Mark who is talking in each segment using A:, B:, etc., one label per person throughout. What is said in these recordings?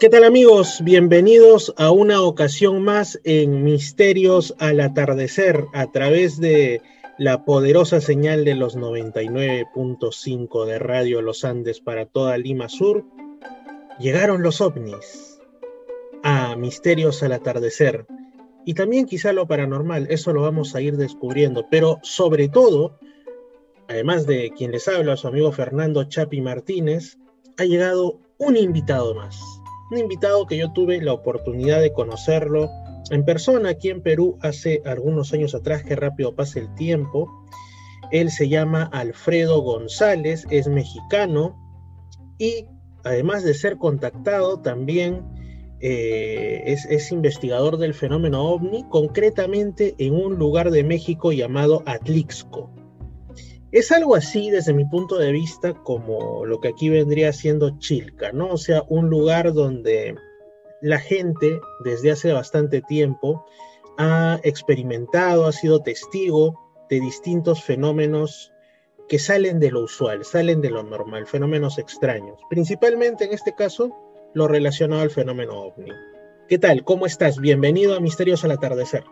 A: ¿Qué tal amigos? Bienvenidos a una ocasión más en Misterios al atardecer a través de la poderosa señal de los 99.5 de Radio Los Andes para toda Lima Sur. Llegaron los ovnis a Misterios al atardecer y también quizá lo paranormal, eso lo vamos a ir descubriendo, pero sobre todo, además de quien les habla, su amigo Fernando Chapi Martínez, ha llegado un invitado más un invitado que yo tuve la oportunidad de conocerlo en persona aquí en Perú hace algunos años atrás, que rápido pasa el tiempo. Él se llama Alfredo González, es mexicano y además de ser contactado también eh, es, es, investigador del fenómeno ovni, concretamente en un lugar de México llamado Atlixco. Es algo así desde mi punto de vista como lo que aquí vendría siendo Chilca, ¿no? O sea, un lugar donde la gente desde hace bastante tiempo ha experimentado, ha sido testigo de distintos fenómenos que salen de lo usual, salen de lo normal, fenómenos extraños. Principalmente en este caso, lo relacionado al fenómeno ovni. ¿Qué tal? ¿Cómo estás? Bienvenido a Misterios al Atardecer.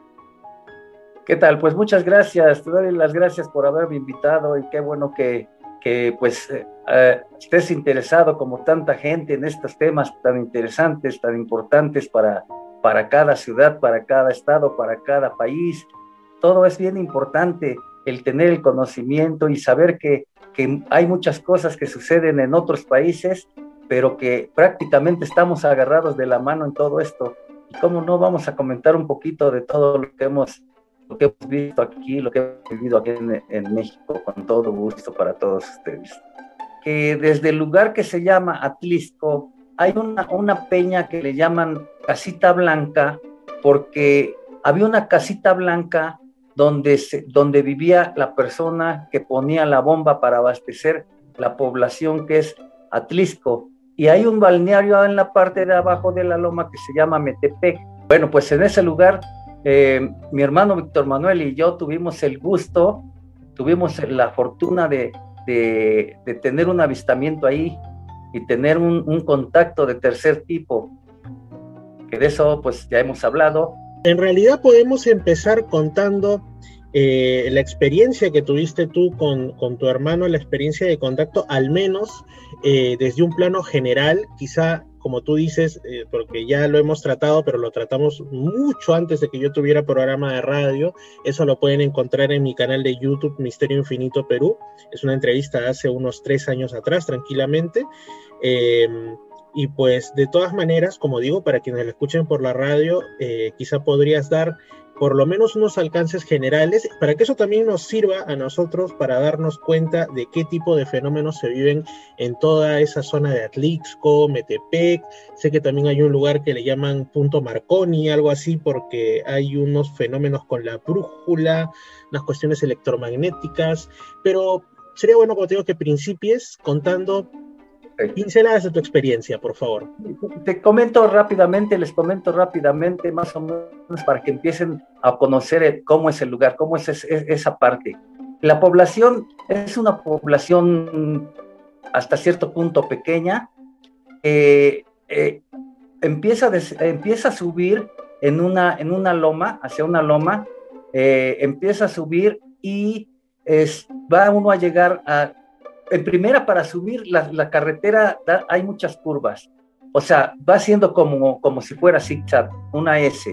B: ¿Qué tal? Pues muchas gracias, te doy las gracias por haberme invitado y qué bueno que, que pues eh, eh, estés interesado como tanta gente en estos temas tan interesantes, tan importantes para, para cada ciudad, para cada estado, para cada país. Todo es bien importante el tener el conocimiento y saber que, que hay muchas cosas que suceden en otros países, pero que prácticamente estamos agarrados de la mano en todo esto. ¿Y cómo no vamos a comentar un poquito de todo lo que hemos lo que hemos visto aquí, lo que hemos vivido aquí en, México, con todo gusto para todos ustedes. Que desde el lugar que se llama Atlisco, hay una, una peña que le llaman Casita Blanca, porque había una casita blanca donde, se, donde vivía la persona que ponía la bomba para abastecer la población que es Atlisco. Y hay un balneario en la parte de abajo de la loma que se llama Metepec. Bueno, pues en ese lugar eh, mi hermano Víctor Manuel y yo tuvimos el gusto, tuvimos la fortuna de, tener un avistamiento ahí y tener un, contacto de tercer tipo, que de eso pues ya hemos hablado.
A: En realidad podemos empezar contando eh, la experiencia que tuviste tú con, tu hermano, la experiencia de contacto, al menos eh, desde un plano general, quizá como tú dices, eh, porque ya lo hemos tratado, pero lo tratamos mucho antes de que yo tuviera programa de radio. Eso lo pueden encontrar en mi canal de YouTube, Misterio Infinito Perú. Es una entrevista de hace unos tres años atrás, tranquilamente. Em, y pues de todas maneras, como digo, para quienes lo escuchen por la radio, eh, quizá podrías dar por lo menos unos alcances generales, para que eso también nos sirva a nosotros para darnos cuenta de qué tipo de fenómenos se viven en toda esa zona de Atlixco, Metepec. Sé que también hay un lugar que le llaman Punto Marconi, algo así, porque hay unos fenómenos con la brújula, unas cuestiones electromagnéticas, pero sería bueno, como te digo, que principies contando Pinceladas de tu experiencia, por favor.
B: Te comento rápidamente, les comento rápidamente, más o menos, para que empiecen a conocer cómo es el lugar, cómo es, esa parte. La población es una población hasta cierto punto pequeña. Eh, eh, empieza, empieza a subir en una, en una loma, hacia una loma, eh, empieza a subir y es, va uno a llegar a en primera, para subir la, carretera hay muchas curvas. O sea, va siendo como, como si fuera zigzag, una S.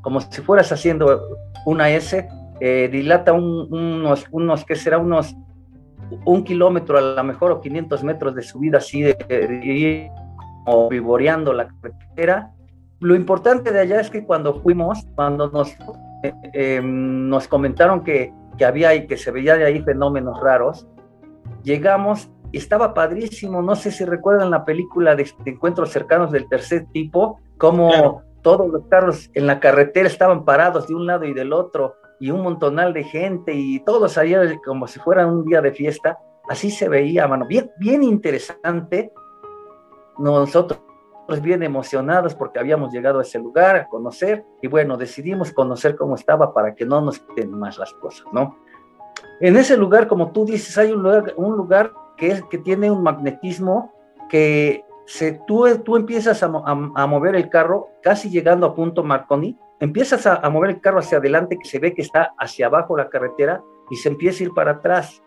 B: Como si fueras haciendo una S, eh, dilata unos, unos, ¿qué será? Unos un kilómetro a lo mejor o 500 metros de subida así, de, como vivoreando la carretera. Lo importante de allá es que cuando fuimos, cuando nos, eh, em, nos comentaron que, que había y que se veía de ahí fenómenos raros, llegamos, estaba padrísimo, no sé si recuerdan la película de, encuentros cercanos del tercer tipo, como todos los carros en la carretera estaban parados de un lado y del otro, y un montonal de gente, y todos allá como si fuera un día de fiesta, así se veía, mano, bien, bien interesante. Nosotros bien emocionados porque habíamos llegado a ese lugar a conocer y bueno, decidimos conocer cómo estaba para que no nos queden más las cosas, ¿no? En ese lugar, como tú dices, hay un lugar, que, tiene un magnetismo que se, tú, tú empiezas a, mover el carro, casi llegando a punto Marconi, empiezas a, mover el carro hacia adelante, que se ve que está hacia abajo la carretera, y se empieza a ir para atrás.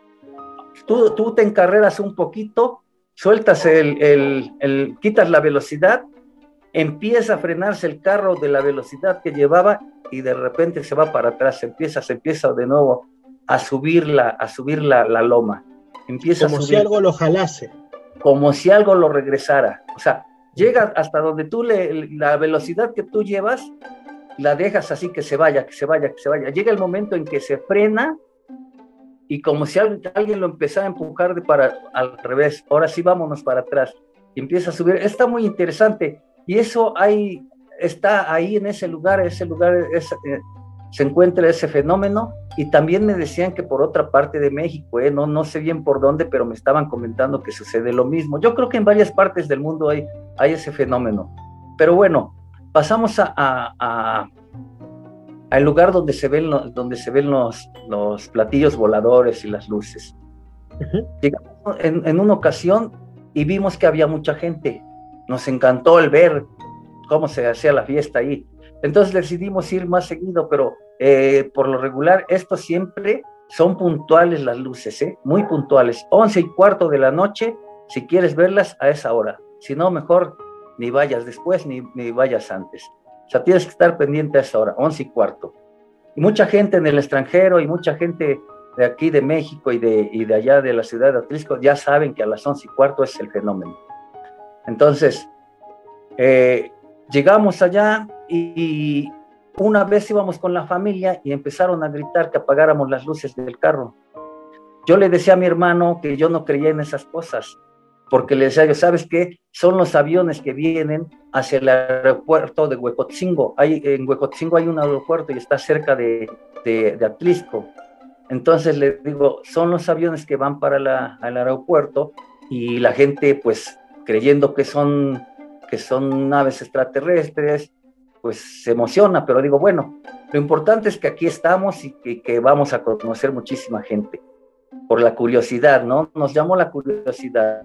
B: Tú, tú te encarreras un poquito, sueltas el, el, el, quitas la velocidad, empieza a frenarse el carro de la velocidad que llevaba y de repente se va para atrás, empieza, se empieza de nuevo a subir la, a subir la, la loma. Empieza
A: como si algo lo jalase.
B: Como si algo lo regresara. O sea, llega hasta donde tú le, la velocidad que tú llevas, la dejas así que se vaya, que se vaya, que se vaya. Llega el momento en que se frena y como si alguien lo empezara a empujar de para al revés. Ahora sí vámonos para atrás. Y empieza a subir. Está muy interesante. Y eso hay, está ahí en ese lugar, ese lugar es, eh, se encuentra ese fenómeno y también me decían que por otra parte de México, eh, no, no sé bien por dónde, pero me estaban comentando que sucede lo mismo. Yo creo que en varias partes del mundo hay, hay ese fenómeno. Pero bueno, pasamos a, a, al lugar donde se ven, los, donde se ven los, los platillos voladores y las luces. Llegamos en, en una ocasión y vimos que había mucha gente. Nos encantó el ver cómo se hacía la fiesta ahí. Entonces decidimos ir más seguido, pero eh, por lo regular, esto siempre son puntuales las luces, ¿eh? muy puntuales. Once y cuarto de la noche, si quieres verlas a esa hora. Si no, mejor ni vayas después ni, ni vayas antes. O sea, tienes que estar pendiente a esa hora, once y cuarto. Y mucha gente en el extranjero y mucha gente de aquí de México y de, y de allá de la ciudad de Atlisco ya saben que a las once y cuarto es el fenómeno. Entonces, eh, llegamos allá y una vez íbamos con la familia y empezaron a gritar que apagáramos las luces del carro. Yo le decía a mi hermano que yo no creía en esas cosas, porque le decía yo, ¿sabes qué? Son los aviones que vienen hacia el aeropuerto de Huecotzingo. Hay, en Huecotzingo hay un aeropuerto y está cerca de, de, Atlisco. Entonces le digo, son los aviones que van para la, el aeropuerto y la gente, pues, creyendo que son, que son naves extraterrestres, pues se emociona, pero digo, bueno, lo importante es que aquí estamos y que, vamos a conocer muchísima gente por la curiosidad, ¿no? Nos llamó la curiosidad.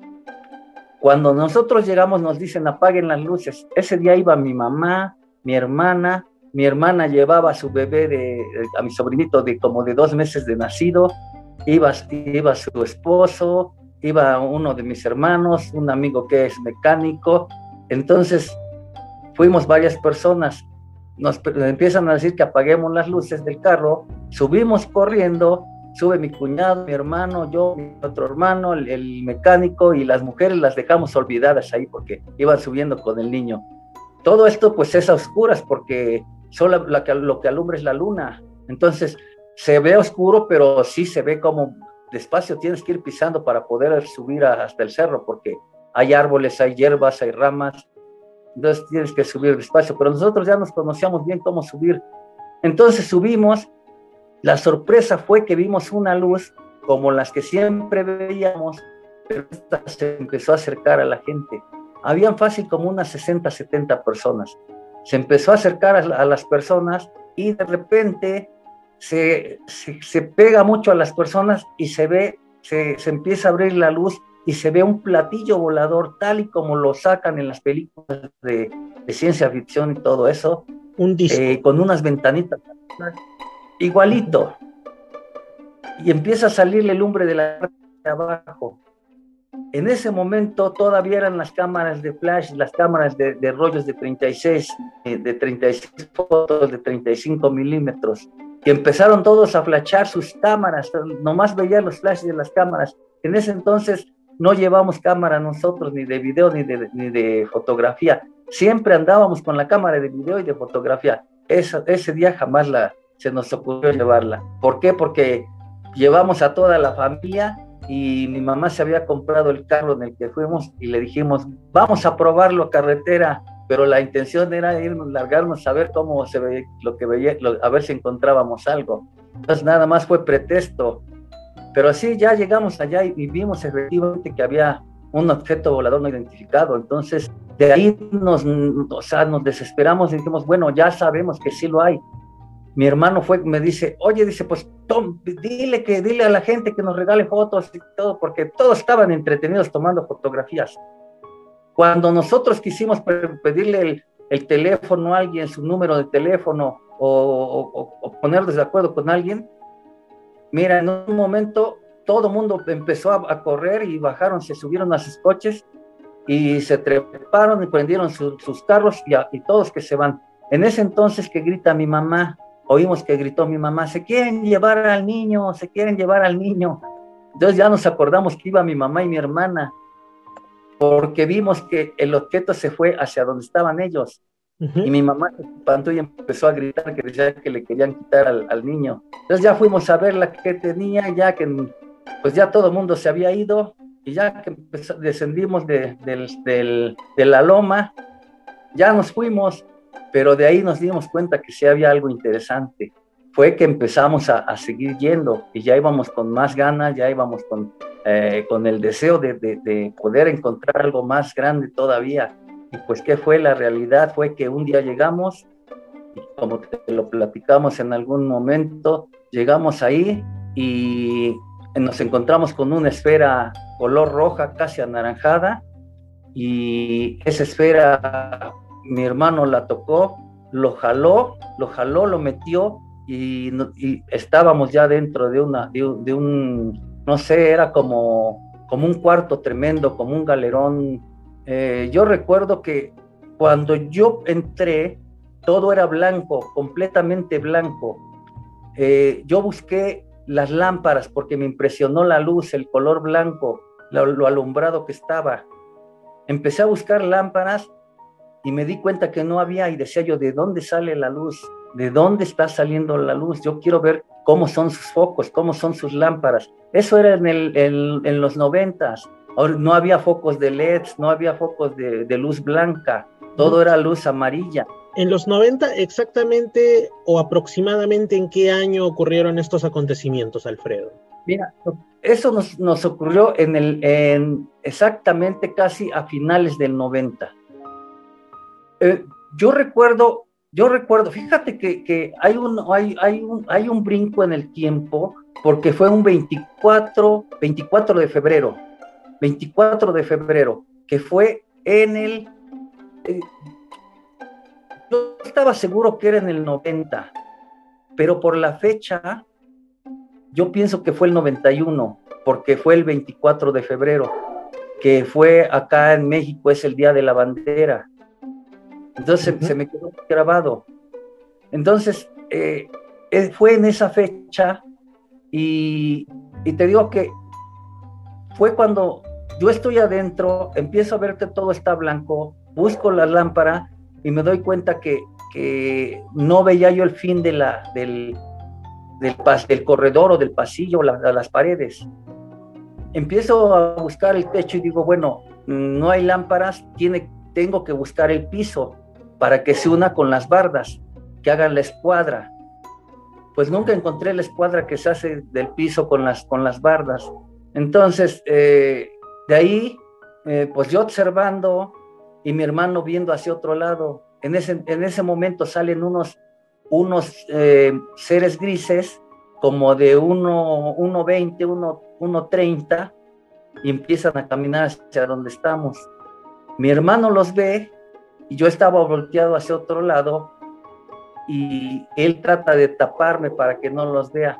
B: Cuando nosotros llegamos nos dicen apaguen las luces. Ese día iba mi mamá, mi hermana, mi hermana llevaba a su bebé, de, a mi sobrinito de como de dos meses de nacido, iba, iba su esposo, iba uno de mis hermanos, un amigo que es mecánico. Entonces fuimos varias personas, nos empiezan a decir que apaguemos las luces del carro, subimos corriendo, sube mi cuñado, mi hermano, yo, mi otro hermano, el, mecánico y las mujeres las dejamos olvidadas ahí porque iban subiendo con el niño. Todo esto pues es a oscuras porque solo lo que alumbra es la luna. Entonces se ve oscuro, pero sí se ve como despacio tienes que ir pisando para poder subir hasta el cerro porque hay árboles, hay hierbas, hay ramas entonces tienes que subir despacio, pero nosotros ya nos conocíamos bien cómo subir. Entonces subimos, la sorpresa fue que vimos una luz como las que siempre veíamos, pero esta se empezó a acercar a la gente. Habían fácil como unas 60, 70 personas. Se empezó a acercar a, las personas y de repente se, se, pega mucho a las personas y se ve, se, se empieza a abrir la luz y se ve un platillo volador tal y como lo sacan en las películas de, ciencia ficción y todo eso,
A: un
B: eh, con unas ventanitas igualito. Y empieza a salirle lumbre de la parte de abajo. En ese momento todavía eran las cámaras de flash, las cámaras de, rollos de 36, eh, de 36 fotos, de 35 milímetros. Y empezaron todos a flashar sus cámaras, nomás veían los flashes de las cámaras. En ese entonces no llevamos cámara nosotros, ni de video, ni de, ni de fotografía. Siempre andábamos con la cámara de video y de fotografía. ese día jamás la, se nos ocurrió llevarla. ¿Por qué? Porque llevamos a toda la familia y mi mamá se había comprado el carro en el que fuimos y le dijimos, vamos a probarlo a carretera, pero la intención era irnos, largarnos a ver cómo se veía, lo que veía, a ver si encontrábamos algo. Entonces nada más fue pretexto pero así ya llegamos allá y, vimos efectivamente que había un objeto volador no identificado. Entonces, de ahí nos, o sea, nos desesperamos y dijimos, bueno, ya sabemos que sí lo hay. Mi hermano fue, me dice, oye, dice, pues Tom, dile que, dile a la gente que nos regale fotos y todo, porque todos estaban entretenidos tomando fotografías. Cuando nosotros quisimos pedirle el, teléfono a alguien, su número de teléfono o, o, ponernos de acuerdo con alguien, mira, en un momento todo mundo empezó a, correr y bajaron, se subieron a sus coches y se treparon y prendieron sus carros y, y todos que se van. En ese entonces que grita mi mamá, oímos que gritó mi mamá, se quieren llevar al niño, se quieren llevar al niño. Entonces ya nos acordamos que iba mi mamá y mi hermana, porque vimos que el objeto se fue hacia donde estaban ellos. Y mi mamá se espantó y empezó a gritar que decía que le querían quitar al, niño. Entonces ya fuimos a ver la que tenía, ya que pues ya todo el mundo se había ido y ya que descendimos de, de la loma, ya nos fuimos, pero de ahí nos dimos cuenta que sí había algo interesante fue que empezamos a, seguir yendo y ya íbamos con más ganas, ya íbamos con, eh, con el deseo de, de, poder encontrar algo más grande todavía. Y pues, ¿qué fue la realidad? Fue que un día llegamos, y como te lo platicamos en algún momento, llegamos ahí y nos encontramos con una esfera color roja, casi anaranjada, y esa esfera mi hermano la tocó, lo jaló, lo jaló, lo metió y, estábamos ya dentro de, una, de, un, no sé, era como, como un cuarto tremendo, como un galerón. Eh, yo recuerdo que cuando yo entré, todo era blanco, completamente blanco. Eh, yo busqué las lámparas porque me impresionó la luz, el color blanco, lo, alumbrado que estaba. Empecé a buscar lámparas y me di cuenta que no había y decía yo, ¿de dónde sale la luz? de dónde está saliendo la luz, yo quiero ver cómo son sus focos, cómo son sus lámparas. Eso era en, en, los noventas. No había focos de LEDs, no había focos de, luz blanca, todo era luz amarilla.
A: En los 90, exactamente o aproximadamente en qué año ocurrieron estos acontecimientos, Alfredo?
B: Mira, eso nos, nos ocurrió en el, en exactamente casi a finales del 90. Eh, yo recuerdo yo recuerdo, fíjate que, hay, un, hay, hay, un, hay un brinco en el tiempo porque fue un 24, 24 de febrero, 24 de febrero, que fue en el... Eh, yo estaba seguro que era en el 90, pero por la fecha, yo pienso que fue el 91, porque fue el 24 de febrero, que fue acá en México, es el Día de la Bandera. Entonces se me quedó grabado. Entonces, eh, eh, fue en esa fecha y, te digo que fue cuando yo estoy adentro, empiezo a ver que todo está blanco, busco la lámpara y me doy cuenta que, no veía yo el fin de la, del, del, del corredor o del pasillo, las paredes. Empiezo a buscar el techo y digo, bueno, no hay lámparas, tiene, tengo que buscar el piso para que se una con las bardas, que hagan la escuadra. Pues nunca encontré la escuadra que se hace del piso con las, con las bardas. Entonces, eh, de ahí, eh, pues yo observando y mi hermano viendo hacia otro lado, en ese, en ese momento salen unos, unos eh, seres grises como de 1,20, 1,30 y empiezan a caminar hacia donde estamos. Mi hermano los ve y yo estaba volteado hacia otro lado y él trata de taparme para que no los vea.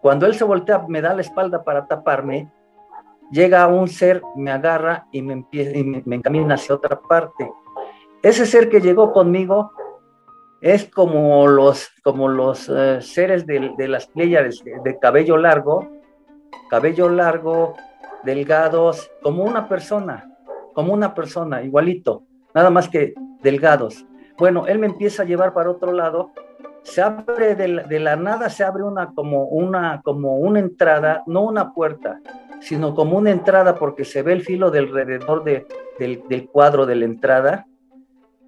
B: Cuando él se voltea, me da la espalda para taparme, llega un ser, me agarra y me, empieza, y me, encamina hacia otra parte. Ese ser que llegó conmigo es como los, como los eh, seres de, de, las playas de, de cabello largo, cabello largo, delgados, como una persona, como una persona, igualito nada más que delgados. Bueno, él me empieza a llevar para otro lado, se abre de la, nada, se abre una como, una como una entrada, no una puerta, sino como una entrada porque se ve el filo del de, del, cuadro de la entrada.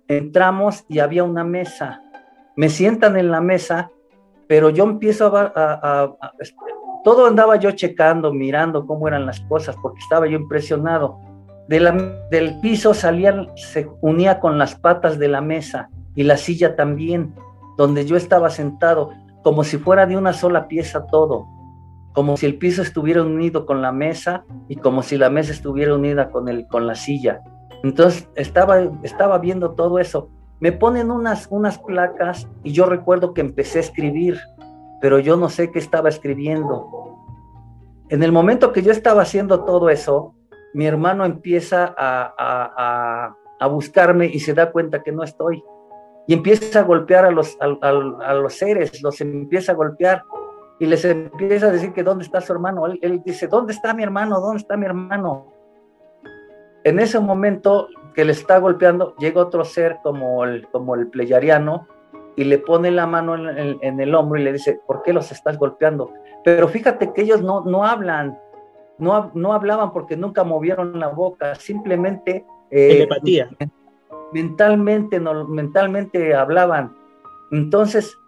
B: Entramos y había una mesa. Me sientan en la mesa, pero yo empiezo a, todo andaba yo checando, mirando cómo eran las cosas, porque estaba yo impresionado del piso salían, se unía con las patas de la mesa y la silla también, donde yo estaba sentado, como si fuera de una sola pieza todo, como si el piso estuviera unido con la mesa y como si la mesa estuviera unida con, el, con la silla. Entonces estaba, estaba viendo todo eso. Me ponen unas, unas placas y yo recuerdo que empecé a escribir, pero yo no sé qué estaba escribiendo. En el momento que yo estaba haciendo todo eso, mi hermano empieza a, a, a, buscarme y se da cuenta que no estoy. Y empieza a golpear a los, a, los seres, los empieza a golpear y les empieza a decir que dónde está su hermano. Él, él, dice, ¿dónde está mi hermano? ¿Dónde está mi hermano? En ese momento que le está golpeando, llega otro ser como el, como el pleyariano y le pone la mano en, el hombro y le dice, ¿por qué los estás golpeando? Pero fíjate que ellos no, no hablan, no, no hablaban porque nunca movieron la boca, simplemente...
A: Eh, Telepatía.
B: Mentalmente, no, mentalmente hablaban. Entonces,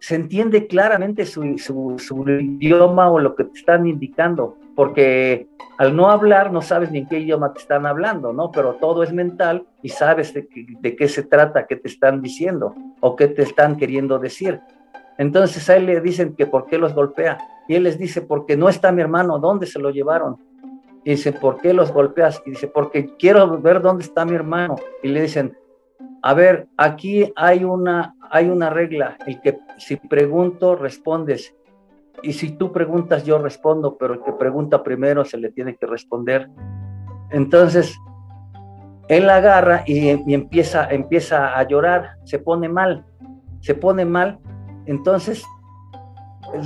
B: se entiende claramente su, su, idioma o lo que te están indicando, porque al no hablar no sabes ni en qué idioma te están hablando, ¿no? Pero todo es mental y sabes de, de qué se trata, qué te están diciendo o qué te están queriendo decir. Entonces a él le dicen que por qué los golpea. Y él les dice, porque no está mi hermano, ¿dónde se lo llevaron? Y dice, ¿por qué los golpeas? Y dice, porque quiero ver dónde está mi hermano. Y le dicen, a ver, aquí hay una, hay una regla, el que si pregunto, respondes. Y si tú preguntas, yo respondo, pero el que pregunta primero se le tiene que responder. Entonces, él agarra y, y empieza, empieza a llorar, se pone mal, se pone mal. Entonces,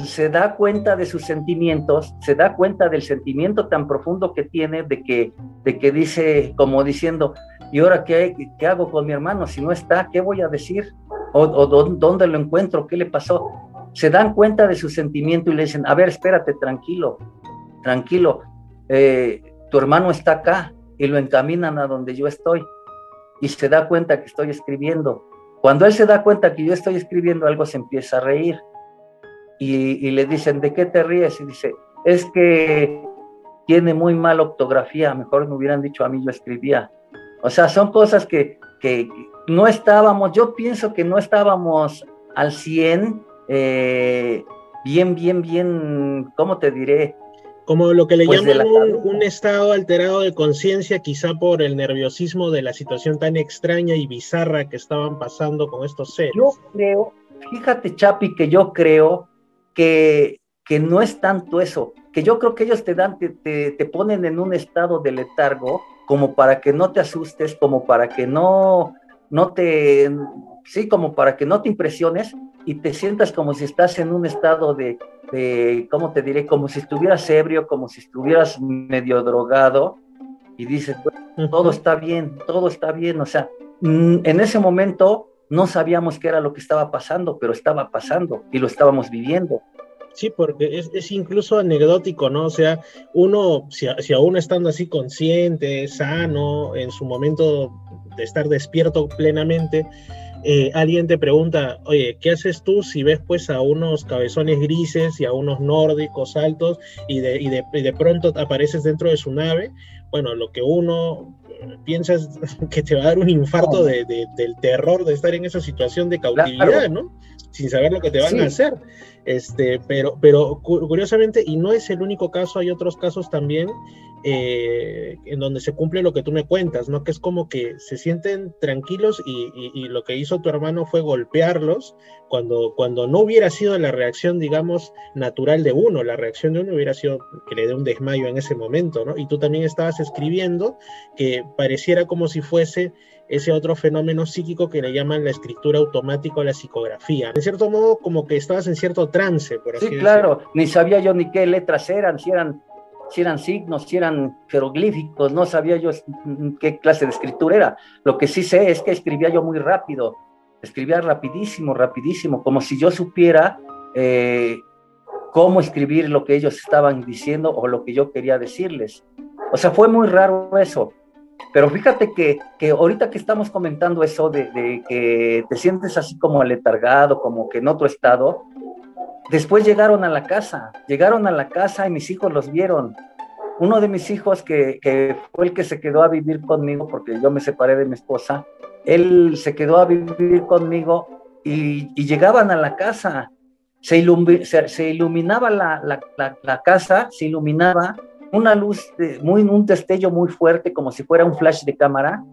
B: se da cuenta de sus sentimientos, se da cuenta del sentimiento tan profundo que tiene de que, de que dice, como diciendo, ¿y ahora qué, qué hago con mi hermano? Si no está, ¿qué voy a decir? ¿O, dónde lo encuentro? ¿Qué le pasó? Se dan cuenta de su sentimiento y le dicen, a ver, espérate, tranquilo, tranquilo, eh, tu hermano está acá y lo encaminan a donde yo estoy y se da cuenta que estoy escribiendo. Cuando él se da cuenta que yo estoy escribiendo algo, se empieza a reír y, le dicen, ¿de qué te ríes? Y dice, es que tiene muy mala ortografía, mejor me hubieran dicho a mí, yo escribía. O sea, son cosas que, que no estábamos, yo pienso que no estábamos al 100, eh, bien, bien, bien, ¿cómo te diré?
A: Como lo que le pues llaman un, estado alterado de conciencia, quizá por el nerviosismo de la situación tan extraña y bizarra que estaban pasando con estos seres.
B: Yo creo, fíjate Chapi, que yo creo que, que no es tanto eso, que yo creo que ellos te dan, te, te, ponen en un estado de letargo como para que no te asustes, como para que no, no te, sí, como para que no te impresiones y te sientas como si estás en un estado de, de ¿cómo te diré? Como si estuvieras ebrio, como si estuvieras medio drogado y dices, todo está bien, todo está bien, o sea, mm, en ese momento no sabíamos qué era lo que estaba pasando, pero estaba pasando y lo estábamos viviendo.
A: Sí, porque es, incluso anecdótico, ¿no? O sea, uno, si, si, aún estando así consciente, sano, en su momento de estar despierto plenamente, eh, alguien te pregunta, oye, ¿qué haces tú si ves pues a unos cabezones grises y a unos nórdicos altos y de, y de, y de pronto apareces dentro de su nave? Bueno, lo que uno piensas que te va a dar un infarto de, del terror de estar en esa situación de cautividad, ¿no? Sin saber lo que te van a hacer. Este, pero, pero curiosamente, y no es el único caso, hay otros casos también eh, en donde se cumple lo que tú me cuentas, ¿no? Que es como que se sienten tranquilos y, y, lo que hizo tu hermano fue golpearlos cuando, cuando no hubiera sido la reacción, digamos, natural de uno, la reacción de uno hubiera sido que le dé un desmayo en ese momento, ¿no? Y tú también estabas escribiendo que pareciera como si fuese ese otro fenómeno psíquico que le llaman la escritura automática o la psicografía. En cierto modo, como que estabas en cierto trance, por
B: así Sí, claro, ni sabía yo ni qué letras eran, si eran, si eran signos, si eran jeroglíficos, no sabía yo qué clase de escritura era. Lo que sí sé es que escribía yo muy rápido, escribía rapidísimo, rapidísimo, como si yo supiera eh, cómo escribir lo que ellos estaban diciendo o lo que yo quería decirles. O sea, fue muy raro eso. Pero fíjate que, que ahorita que estamos comentando eso de, que te sientes así como aletargado, como que en otro estado, después llegaron a la casa, llegaron a la casa y mis hijos los vieron. Uno de mis hijos, que, que fue el que se quedó a vivir conmigo, porque yo me separé de mi esposa, él se quedó a vivir conmigo y, y llegaban a la casa. Se, se, se iluminaba la, la, la, casa, se iluminaba una luz, muy, un destello muy fuerte, como si fuera un flash de cámara,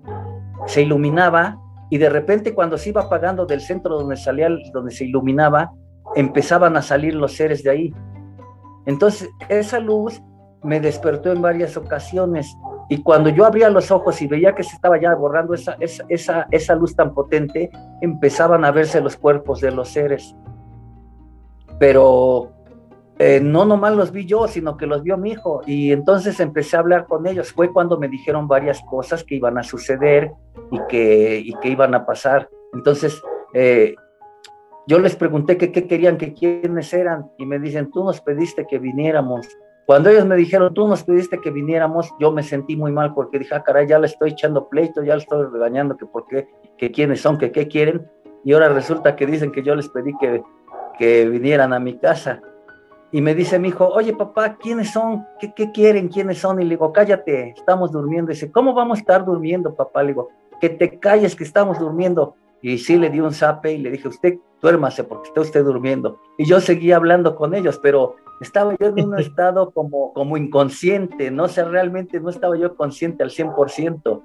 B: se iluminaba y de repente cuando se iba apagando del centro donde salía, donde se iluminaba, empezaban a salir los seres de ahí. Entonces, esa luz me despertó en varias ocasiones y cuando yo abría los ojos y veía que se estaba ya borrando esa, esa, esa, luz tan potente, empezaban a verse los cuerpos de los seres. Pero eh, no nomás los vi yo, sino que los vio mi hijo. Y entonces empecé a hablar con ellos. Fue cuando me dijeron varias cosas que iban a suceder y que, iban a pasar. Entonces, eh, yo les pregunté qué querían, que quiénes eran, y me dicen, tú nos pediste que viniéramos. Cuando ellos me dijeron, tú nos pediste que viniéramos, yo me sentí muy mal porque dije, ah, caray, ya le estoy echando pleito, ya le estoy regañando que por qué, que quiénes son, que qué quieren, y ahora resulta que dicen que yo les pedí que vinieran a mi casa. Y me dice mi hijo, oye papá, ¿quiénes son? ¿Qué, ¿Qué, quieren? ¿Quiénes son? Y le digo, cállate, estamos durmiendo. Y dice, ¿cómo vamos a estar durmiendo, papá? Le digo, que te calles, que estamos durmiendo. Y sí le di un zape y le dije, usted duérmase porque está usted durmiendo. Y yo seguía hablando con ellos, pero estaba yo en un estado como, como inconsciente, no sé, realmente no estaba yo consciente al 100%.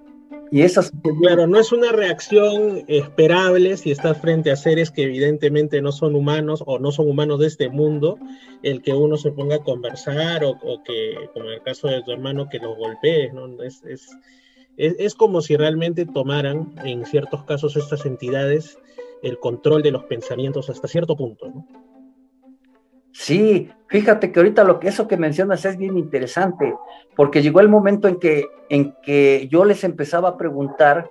B: Y eso
A: Claro, no es una reacción esperable si estás frente a seres que evidentemente no son humanos o no son humanos de este mundo, el que uno se ponga a conversar o, que, como en el caso de tu hermano, que lo golpee, ¿no? Es, es, es, como si realmente tomaran, en ciertos casos, estas entidades el control de los pensamientos hasta cierto punto. ¿no?
B: Sí, fíjate que ahorita lo que eso que mencionas es bien interesante, porque llegó el momento en que, en que yo les empezaba a preguntar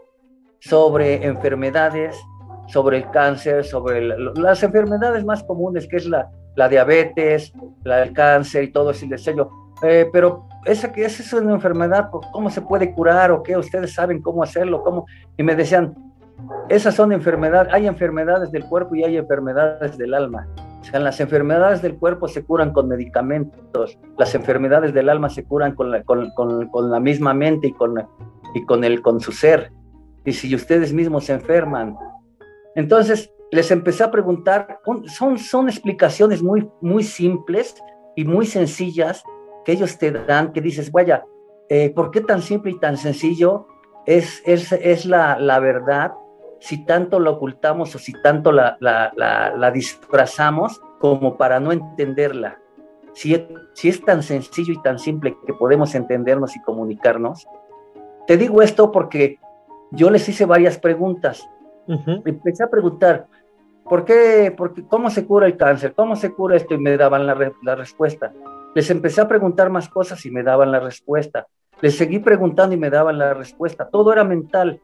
B: sobre enfermedades, sobre el cáncer, sobre las enfermedades más comunes, que es la, la diabetes, la, el cáncer y todo ese deseo. Eh, pero esa que esa es una enfermedad, ¿cómo se puede curar o qué? Ustedes saben cómo hacerlo, cómo. Y me decían, esas son enfermedades, hay enfermedades del cuerpo y hay enfermedades del alma. O sea, las enfermedades del cuerpo se curan con medicamentos, las enfermedades del alma se curan con la, con, con, con la misma mente y con, y con, el, con su ser. Y si ustedes mismos se enferman. Entonces, les empecé a preguntar, son, son explicaciones muy, muy simples y muy sencillas que ellos te dan, que dices, vaya, eh, ¿por qué tan simple y tan sencillo es, es, es la, la, verdad si tanto la ocultamos o si tanto la, la, la, disfrazamos como para no entenderla? Si, si es tan sencillo y tan simple que podemos entendernos y comunicarnos. Te digo esto porque yo les hice varias preguntas. Empecé a preguntar, ¿por qué, por qué, ¿cómo se cura el cáncer? ¿Cómo se cura esto? Y me daban la, la respuesta. Les empecé a preguntar más cosas y me daban la respuesta. Les seguí preguntando y me daban la respuesta. Todo era mental.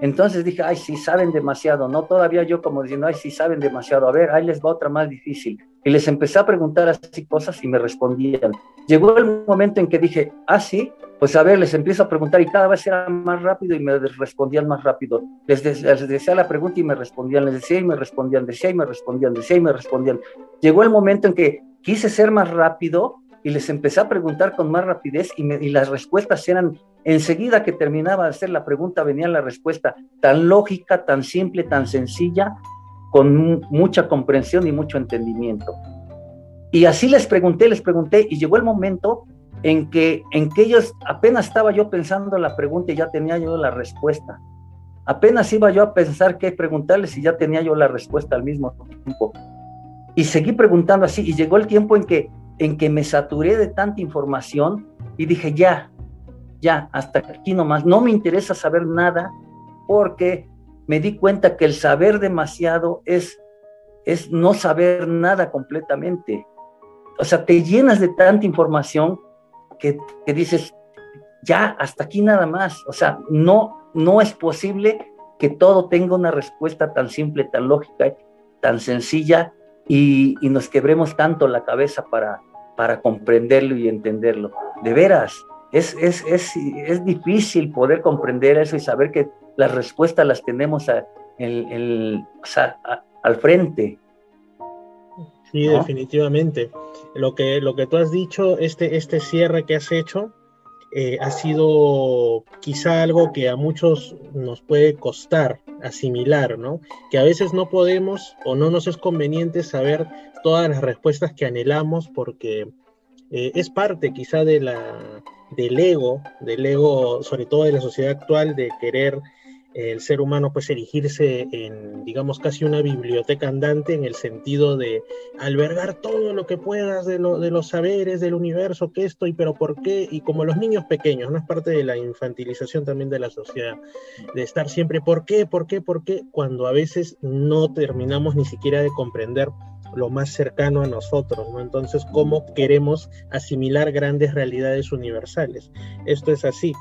B: Entonces dije, ay, sí, saben demasiado. No todavía yo como diciendo, ay, sí, saben demasiado. A ver, ahí les va otra más difícil. Y les empecé a preguntar así cosas y me respondían. Llegó el momento en que dije, ah, sí, pues a ver, les empiezo a preguntar y cada vez era más rápido y me respondían más rápido. Les, les decía la pregunta y me respondían, les decía y me respondían, decía y me respondían, decía y me respondían. Llegó el momento en que quise ser más rápido y les empecé a preguntar con más rapidez y, las respuestas eran, enseguida que terminaba de hacer la pregunta, venía la respuesta tan lógica, tan simple, tan sencilla, con mucha comprensión y mucho entendimiento. Y así les pregunté, les pregunté, y llegó el momento en que, en que ellos, apenas estaba yo pensando la pregunta y ya tenía yo la respuesta. Apenas iba yo a pensar qué preguntarles y ya tenía yo la respuesta al mismo tiempo. Y seguí preguntando así y llegó el tiempo en que, en que me saturé de tanta información y dije, ya, ya, hasta aquí nomás, no me interesa saber nada porque me di cuenta que el saber demasiado es, es no saber nada completamente. O sea, te llenas de tanta información que, que dices, ya, hasta aquí nada más. O sea, no, no es posible que todo tenga una respuesta tan simple, tan lógica, tan sencilla y, nos quebremos tanto la cabeza para, para comprenderlo y entenderlo. De veras, es, es, es, es, difícil poder comprender eso y saber que las respuestas las tenemos a, al frente.
A: Sí, definitivamente. Lo que, lo que tú has dicho, este, este cierre que has hecho, eh, ha sido quizá algo que a muchos nos puede costar asimilar, ¿no? Que a veces no podemos o no nos es conveniente saber todas las respuestas que anhelamos porque eh, es parte quizá de la, del ego, del ego, sobre todo de la sociedad actual, de querer el ser humano pues erigirse en, digamos, casi una biblioteca andante en el sentido de albergar todo lo que puedas de, lo, de los saberes del universo, qué esto y pero por qué, y como los niños pequeños, no es parte de la infantilización también de la sociedad, de estar siempre por qué, por qué, por qué, cuando a veces no terminamos ni siquiera de comprender lo más cercano a nosotros, ¿no? Entonces, ¿cómo queremos asimilar grandes realidades universales? Esto es así.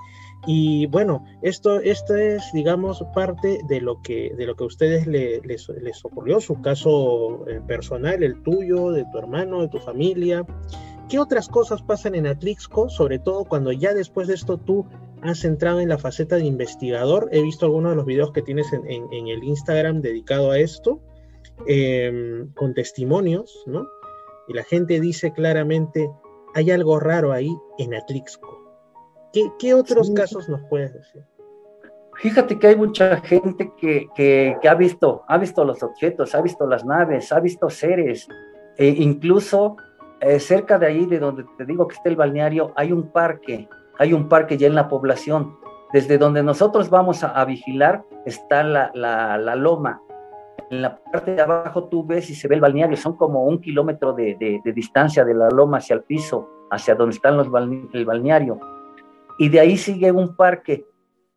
A: Y bueno, esto, esto es, digamos, parte de lo que, de lo que a ustedes les, les, ocurrió, su caso eh, personal, el tuyo, de tu hermano, de tu familia. ¿Qué otras cosas pasan en Atlixco, sobre todo cuando ya después de esto tú has entrado en la faceta de investigador? He visto algunos de los videos que tienes en, en, el Instagram dedicado a esto, em, con testimonios, ¿no? Y la gente dice claramente, hay algo raro ahí en Atlixco. ¿Qué, otros casos nos puedes decir?
B: Fíjate que hay mucha gente que, ha visto, ha visto los objetos, ha visto las naves, ha visto seres, e incluso eh, cerca de ahí, de donde te digo que está el balneario, hay un parque, hay un parque ya en la población. Desde donde nosotros vamos a, vigilar está la, loma. En la parte de abajo tú ves y se ve el balneario, son como un kilómetro de, distancia de la loma hacia el piso, hacia donde está el balneario y de ahí sigue un parque.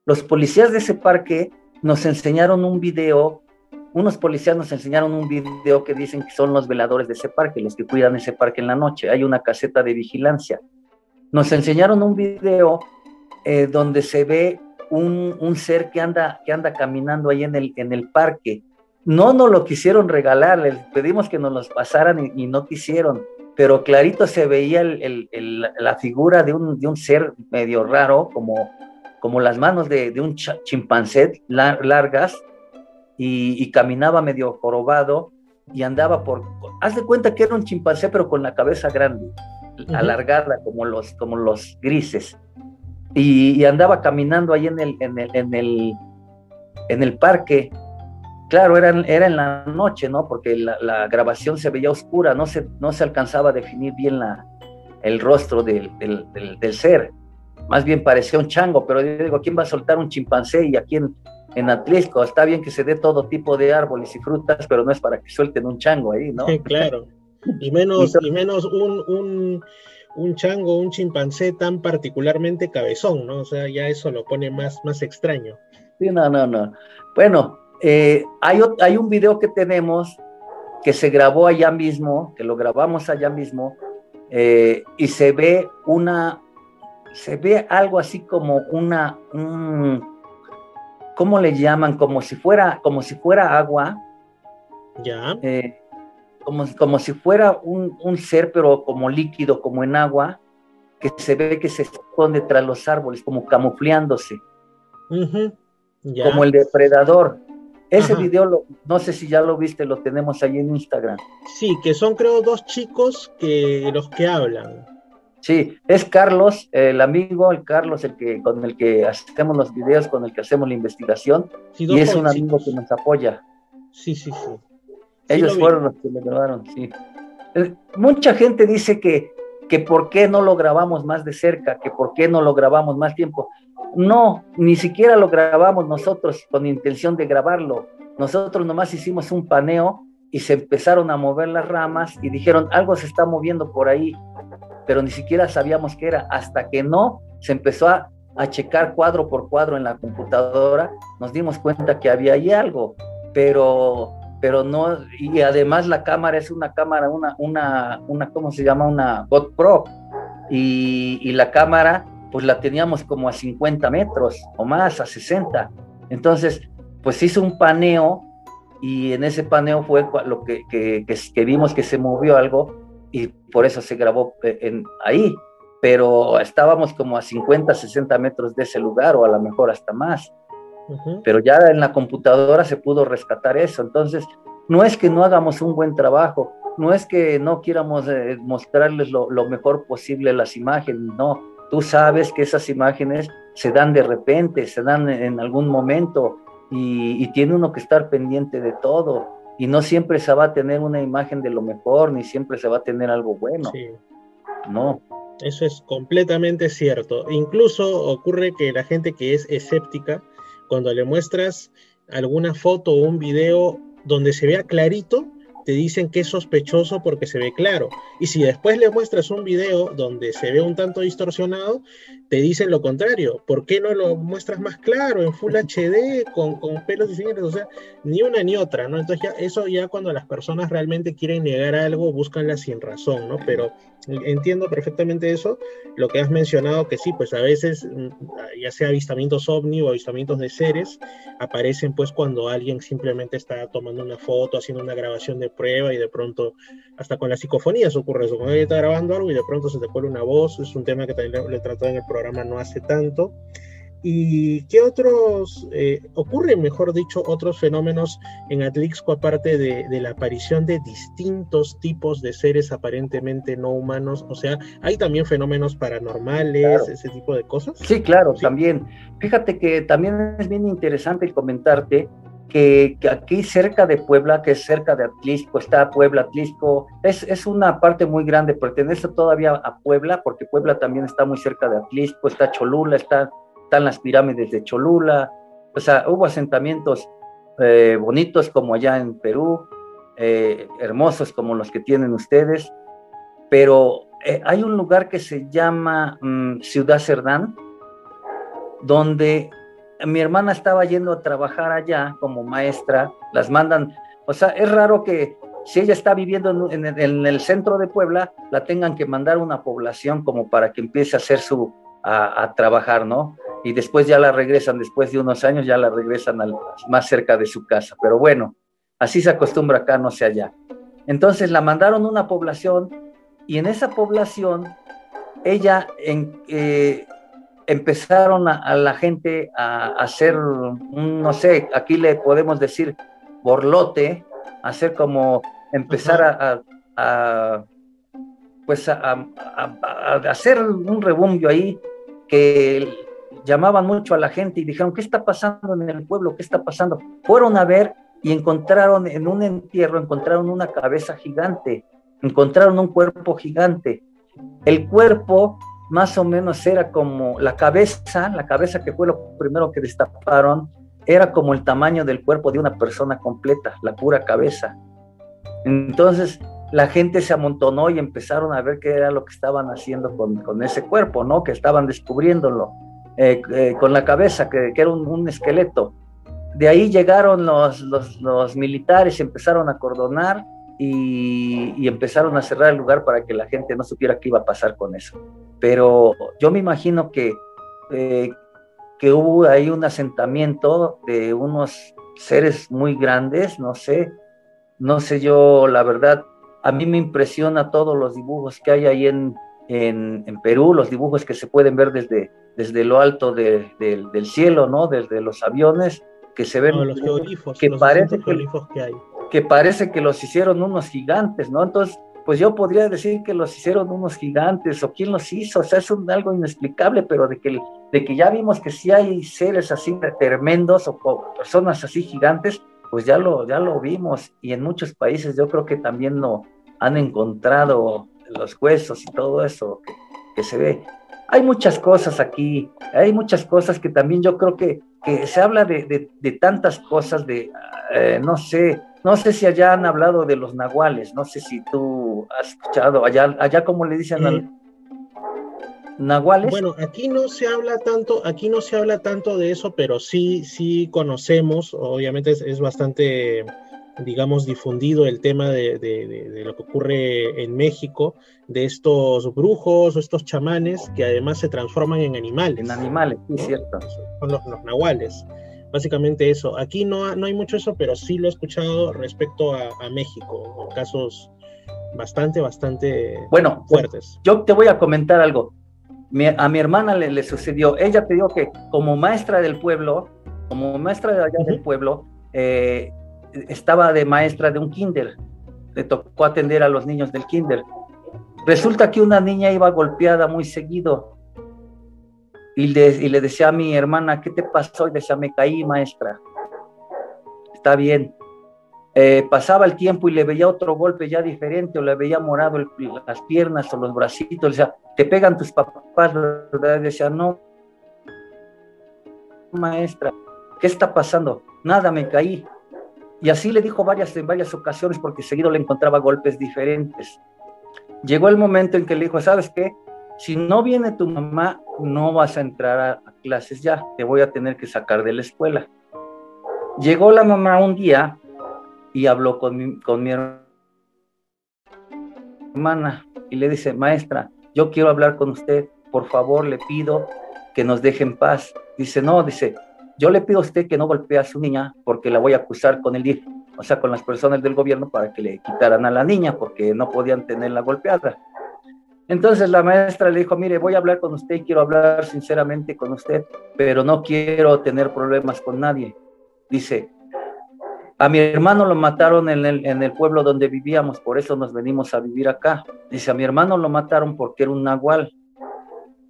B: Los policías de ese parque nos enseñaron un video, unos policías nos enseñaron un video que dicen que son los veladores de ese parque, los que cuidan ese parque en la noche. Hay una caseta de vigilancia. Nos enseñaron un video eh, donde se ve un, ser que anda, que anda caminando ahí en el, en el parque. No nos lo quisieron regalar, les pedimos que nos los pasaran y no quisieron pero clarito se veía la figura de un, ser medio raro, como, como las manos de, un chimpancé largas, y, caminaba medio jorobado y andaba por... Haz de cuenta que era un chimpancé, pero con la cabeza grande, alargada, como los, como los grises. Y, andaba caminando ahí en el, en el, en el, en el parque Claro, era, era en la noche, ¿no? Porque la, grabación se veía oscura, no se, no se alcanzaba a definir bien la, el rostro del, ser. Más bien parecía un chango, pero yo digo, ¿quién va a soltar un chimpancé? Y aquí en, en Atlisco está bien que se dé todo tipo de árboles y frutas, pero no es para que suelten un chango ahí, ¿no?
A: Sí, claro. Y menos, y menos un, un, un, chango, un chimpancé tan particularmente cabezón, ¿no? O sea, ya eso lo pone más, más extraño.
B: Sí, no, no, no. Bueno, eh, hay, hay un video que tenemos que se grabó allá mismo, que lo grabamos allá mismo, eh, y se ve una, se ve algo así como una, ¿cómo le llaman? Como si fuera, como si fuera agua.
A: Ya.
B: Eh, como, como si fuera un, un, ser, pero como líquido, como en agua, que se ve que se esconde tras los árboles, como camufleándose. Como el depredador. Ese video, no sé si ya lo viste, lo tenemos ahí en Instagram.
A: Sí, que son creo dos chicos que los que hablan.
B: Sí, es Carlos, el amigo, el Carlos, el que con el que hacemos los videos, con el que hacemos la investigación, y es un amigo que nos apoya.
A: Sí, sí, sí.
B: Ellos fueron los que lo grabaron, sí. Mucha gente dice que, que por qué no lo grabamos más de cerca, que por qué no lo grabamos más tiempo. No, ni siquiera lo grabamos nosotros con intención de grabarlo. Nosotros nomás hicimos un paneo y se empezaron a mover las ramas y dijeron, algo se está moviendo por ahí, pero ni siquiera sabíamos qué era. Hasta que no se empezó a, checar cuadro por cuadro en la computadora, nos dimos cuenta que había ahí algo, pero, pero no, y además la cámara es una cámara, una, una, una ¿cómo se llama? Una GoPro. Y, y la cámara pues la teníamos como a 50 metros o más, a 60. Entonces, pues hizo un paneo y en ese paneo fue lo que, que, vimos que se movió algo y por eso se grabó eh, en, ahí. Pero estábamos como a 50, 60 metros de ese lugar o a lo mejor hasta más. Pero ya en la computadora se pudo rescatar eso. Entonces, no es que no hagamos un buen trabajo, no es que no quieramos eh, mostrarles lo, lo, mejor posible las imágenes, no, Tú sabes que esas imágenes se dan de repente, se dan en algún momento y, tiene uno que estar pendiente de todo. Y no siempre se va a tener una imagen de lo mejor, ni siempre se va a tener algo bueno. no.
A: Eso es completamente cierto. Incluso ocurre que la gente que es escéptica, cuando le muestras alguna foto o un video donde se vea clarito, te dicen que es sospechoso porque se ve claro. Y si después le muestras un video donde se ve un tanto distorsionado, te dicen lo contrario. ¿Por qué no lo muestras más claro, en Full HD, con, con pelos diseñados? O sea, ni una ni otra, ¿no? Entonces ya, eso ya cuando las personas realmente quieren negar algo, buscanla sin razón, ¿no? Pero entiendo perfectamente eso. Lo que has mencionado, que sí, pues a veces, mm, ya sea avistamientos ovni o avistamientos de seres, aparecen pues cuando alguien simplemente está tomando una foto, haciendo una grabación de prueba y de pronto, hasta con las psicofonías ocurre eso, cuando alguien está grabando algo y de pronto se te cuela una voz, es un tema que también le he tratado en el programa no hace tanto. ¿Y qué otros, eh, ocurren, mejor dicho, otros fenómenos en Atlixco aparte de, de, la aparición de distintos tipos de seres aparentemente no humanos? O sea, ¿hay también fenómenos paranormales, ese tipo de cosas?
B: Sí, claro, también. Fíjate que también es bien interesante comentarte que, aquí cerca de Puebla, que es cerca de Atlisco, está Puebla, Atlisco, es, es, una parte muy grande, pertenece todavía a Puebla, porque Puebla también está muy cerca de Atlisco, está Cholula, está, están las pirámides de Cholula, o sea, hubo asentamientos eh, bonitos como allá en Perú, eh, hermosos como los que tienen ustedes, pero eh, hay un lugar que se llama mm, Ciudad Cerdán, donde mi hermana estaba yendo a trabajar allá como maestra, las mandan, o sea, es raro que si ella está viviendo en, el centro de Puebla, la tengan que mandar a una población como para que empiece a hacer su, a, trabajar, ¿no? Y después ya la regresan, después de unos años ya la regresan al, más cerca de su casa, pero bueno, así se acostumbra acá, no sé allá. Entonces la mandaron a una población y en esa población ella en, eh, empezaron a, la gente a, hacer, no sé, aquí le podemos decir borlote, hacer como empezar a, pues a, hacer un rebumbio ahí que llamaban mucho a la gente y dijeron, ¿qué está pasando en el pueblo? ¿Qué está pasando? Fueron a ver y encontraron en un entierro, encontraron una cabeza gigante, encontraron un cuerpo gigante. El cuerpo más o menos era como la cabeza, la cabeza que fue lo primero que destaparon, era como el tamaño del cuerpo de una persona completa, la pura cabeza. Entonces la gente se amontonó y empezaron a ver qué era lo que estaban haciendo con, ese cuerpo, ¿no? Que estaban descubriéndolo eh, eh, con la cabeza, que, era un, esqueleto. De ahí llegaron los, los, los militares, empezaron a cordonar y, empezaron a cerrar el lugar para que la gente no supiera qué iba a pasar con eso. Pero yo me imagino que, eh, que hubo ahí un asentamiento de unos seres muy grandes, no sé, no sé yo, la verdad, a mí me impresiona todos los dibujos que hay ahí en, en, Perú, los dibujos que se pueden ver desde, desde lo alto del cielo, ¿no? Desde los aviones, que se ven,
A: los
B: que parece que, que hay que parece que los hicieron unos gigantes, ¿no? Entonces, pues yo podría decir que los hicieron unos gigantes, o quién los hizo, o sea, es algo inexplicable, pero de que, de que ya vimos que sí hay seres así tremendos o, personas así gigantes, pues ya lo, ya lo vimos, y en muchos países yo creo que también lo han encontrado los huesos y todo eso que, se ve. Hay muchas cosas aquí, hay muchas cosas que también yo creo que, que se habla de, de, tantas cosas, de, eh, no sé, no sé si allá han hablado de los nahuales, no sé si tú has escuchado, allá, allá como le dicen al... nahuales.
A: Bueno, aquí no se habla tanto, aquí no se habla tanto de eso, pero sí, sí conocemos, obviamente es, bastante, digamos, difundido el tema de, lo que ocurre en México, de estos brujos o estos chamanes que además se transforman en animales.
B: En animales, sí, cierto.
A: Son los, los nahuales básicamente eso. Aquí no, no hay mucho eso, pero sí lo he escuchado respecto a, México, casos bastante, bastante
B: bueno, fuertes. Yo te voy a comentar algo. a mi hermana le, sucedió, ella te dijo que como maestra del pueblo, como maestra de allá del pueblo, eh, estaba de maestra de un kinder, le tocó atender a los niños del kinder. Resulta que una niña iba golpeada muy seguido y le, decía a mi hermana, ¿qué te pasó? Y decía, me caí, maestra. Está bien. eh, pasaba el tiempo y le veía otro golpe ya diferente, o le veía morado las piernas o los bracitos, decía, te pegan tus papás, ¿verdad? decía, no, maestra, ¿qué está pasando? Nada, me caí. Y así le dijo varias, en varias ocasiones, porque seguido le encontraba golpes diferentes. Llegó el momento en que le dijo, ¿sabes qué? Si no viene tu mamá, no vas a entrar a, clases ya, te voy a tener que sacar de la escuela. Llegó la mamá un día y habló con mi, con mi hermana y le dice, maestra, yo quiero hablar con usted, por favor le pido que nos deje en paz. Dice, no, dice, yo le pido a usted que no golpee a su niña porque la voy a acusar con el DIF, o sea, con las personas del gobierno para que le quitaran a la niña porque no podían tenerla golpeada. Entonces la maestra le dijo, mire, voy a hablar con usted quiero hablar sinceramente con usted, pero no quiero tener problemas con nadie. Dice, a mi hermano lo mataron en el, en el pueblo donde vivíamos, por eso nos venimos a vivir acá. Dice, a mi hermano lo mataron porque era un nahual.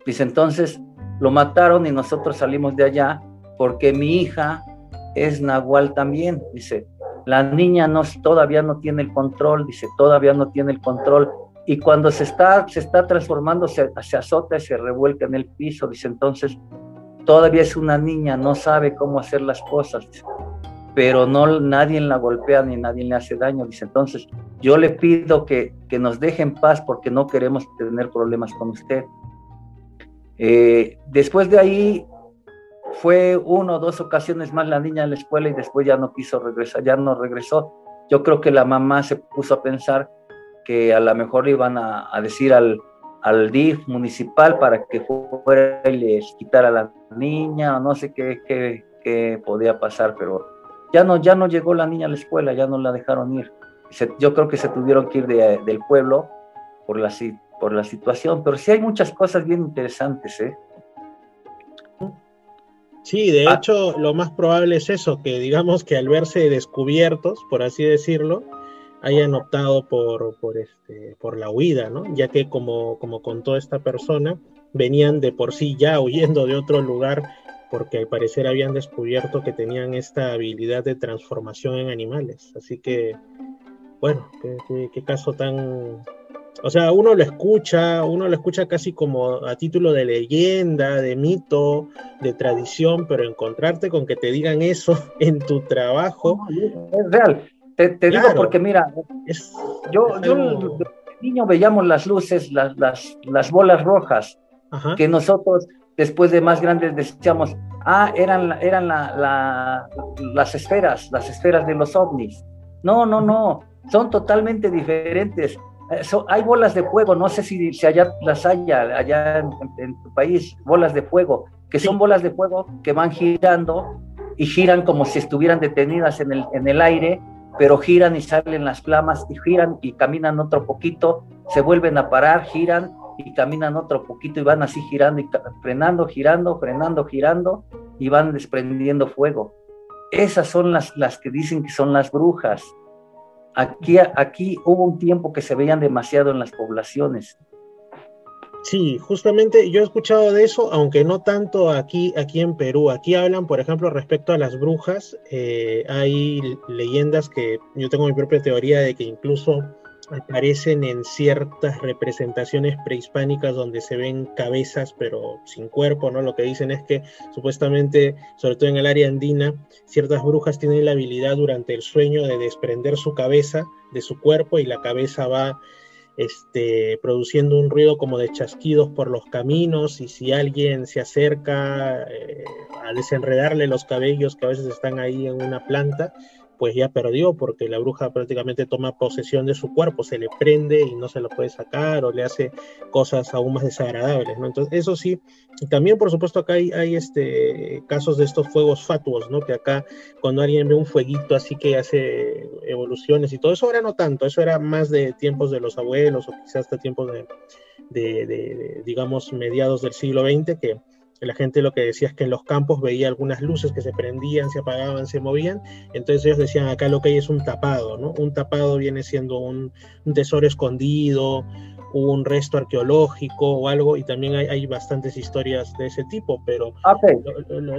B: Dice, entonces lo mataron y nosotros salimos de allá porque mi hija es nahual también. Dice, la niña no, todavía no tiene el control, dice, todavía no tiene el control. Y cuando se está, se está transformando, se, se azota y se revuelca en el piso. Dice, entonces, todavía es una niña, no sabe cómo hacer las cosas pero no nadie la golpea ni nadie le hace daño. Dice, entonces yo le pido que, que nos deje en paz porque no queremos tener problemas con usted. Eh, después de ahí fue uno o dos ocasiones más la niña a la escuela y después ya no quiso regresar, ya no regresó. Yo creo que la mamá se puso a pensar que a lo mejor iban a, a decir al, al DIF municipal para que fuera y les quitara a la niña o no sé qué, qué, qué podía pasar, pero ya no, ya no llegó la niña a la escuela, ya no la dejaron ir. yo creo que se tuvieron que ir del pueblo por la, por la situación, pero sí hay muchas cosas bien interesantes, ¿eh?
A: Sí, de ah. hecho, lo más probable es eso, que digamos que al verse descubiertos, por así decirlo, hayan optado por, por, este, por la huida, ¿no? Ya que como, como contó esta persona, venían de por sí ya huyendo de otro lugar porque al parecer habían descubierto que tenían esta habilidad de transformación en animales. Así que, bueno, qué, caso tan... O sea, uno lo escucha, uno lo escucha casi como a título de leyenda, de mito, de tradición, pero encontrarte con que te digan eso en tu trabajo...
B: Es real. Te, digo porque mira, yo, yo niño veíamos las luces, las, las, las bolas rojas, que nosotros después de más grandes decíamos, ah, eran, eran la, las esferas, las esferas de los ovnis. No, no, no, son totalmente diferentes. Eh, hay bolas de fuego, no sé si, si allá las haya, allá en, tu país, bolas de fuego, que son bolas de fuego que van girando y giran como si estuvieran detenidas en el, en el aire, pero giran y salen las flamas y giran y caminan otro poquito, se vuelven a parar, giran y caminan otro poquito y van así girando y frenando, girando, frenando, girando y van desprendiendo fuego. Esas son las, las que dicen que son las brujas. Aquí, aquí hubo un tiempo que se veían demasiado en las poblaciones.
A: Sí, justamente yo he escuchado de eso, aunque no tanto aquí, aquí en Perú. Aquí hablan, por ejemplo, respecto a las brujas. Eh, hay leyendas que yo tengo mi propia teoría de que incluso aparecen en ciertas representaciones prehispánicas donde se ven cabezas pero sin cuerpo, ¿no? Lo que dicen es que supuestamente, sobre todo en el área andina, ciertas brujas tienen la habilidad durante el sueño de desprender su cabeza de su cuerpo y la cabeza va este, produciendo un ruido como de chasquidos por los caminos y si alguien se acerca eh, a desenredarle los cabellos que a veces están ahí en una planta, pues ya perdió porque la bruja prácticamente toma posesión de su cuerpo, se le prende y no se lo puede sacar o le hace cosas aún más desagradables, ¿no? Entonces, eso sí, también por supuesto acá hay, hay, este, casos de estos fuegos fatuos, ¿no? Que acá cuando alguien ve un fueguito así que hace evoluciones y todo eso ahora no tanto, eso era más de tiempos de los abuelos o quizás hasta tiempos de, de, de digamos, mediados del siglo XX que la gente lo que decía es que en los campos veía algunas luces que se prendían, se apagaban, se movían. Entonces ellos decían, acá lo que hay es un tapado, ¿no? Un tapado viene siendo un, tesoro escondido, un resto arqueológico o algo, y también hay, bastantes historias de ese tipo, pero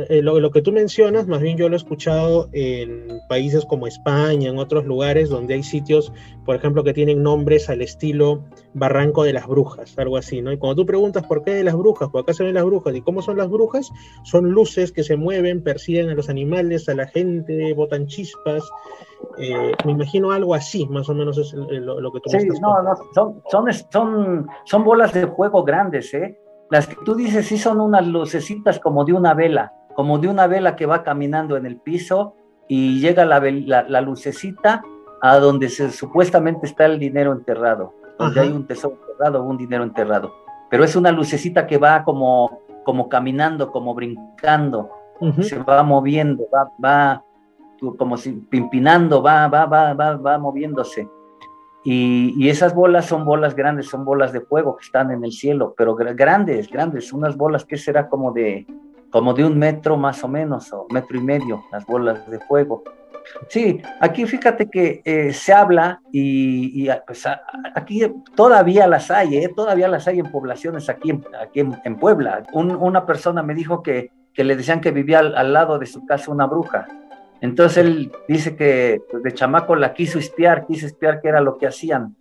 B: eh,
A: lo, que tú mencionas, más bien yo lo he escuchado en países como España, en otros lugares donde hay sitios, por ejemplo, que tienen nombres al estilo Barranco de las Brujas, algo así, ¿no? Y cuando tú preguntas por qué de las brujas, por acá se ven las brujas, ¿y cómo son las brujas? Son luces que se mueven, persiguen a los animales, a la gente, botan chispas, eh, me imagino algo así, más o menos es lo, que tú
B: sí, no, no, son, son, son, son bolas de fuego grandes, ¿eh? Las que tú dices sí son unas lucecitas como de una vela, como de una vela que va caminando en el piso y llega la, la, lucecita a donde se, supuestamente está el dinero enterrado, donde hay un tesoro enterrado o un dinero enterrado. Pero es una lucecita que va como, como caminando, como brincando, se va moviendo, va, va, como si pimpinando, va, va, va, va, va moviéndose. Y, esas bolas son bolas grandes, son bolas de fuego que están en el cielo, pero grandes, grandes, unas bolas que será como de, como de un metro más o menos, o metro y medio, las bolas de fuego. Sí, aquí fíjate que eh, se habla y, pues, aquí todavía las hay, ¿eh? todavía las hay en poblaciones aquí, en, aquí en, Puebla. una persona me dijo que, que, le decían que vivía al, lado de su casa una bruja entonces él dice que pues, de chamaco la quiso espiar, quiso espiar qué era lo que hacían.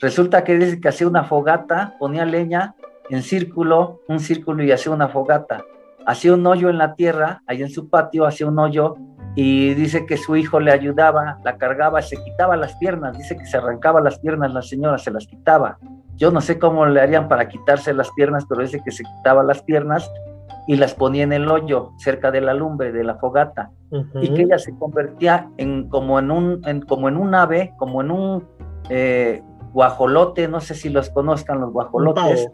B: Resulta que dice que hacía una fogata, ponía leña en círculo, un círculo y hacía una fogata. Hacía un hoyo en la tierra, ahí en su patio hacía un hoyo y dice que su hijo le ayudaba, la cargaba, se quitaba las piernas, dice que se arrancaba las piernas la señora, se las quitaba. Yo no sé cómo le harían para quitarse las piernas, pero dice que se quitaba las piernas y las ponía en el hoyo cerca de la lumbre de la fogata. Y que ella se convertía en como en un como en un ave como en un eh, guajolote no sé si los conozcan los guajolotes.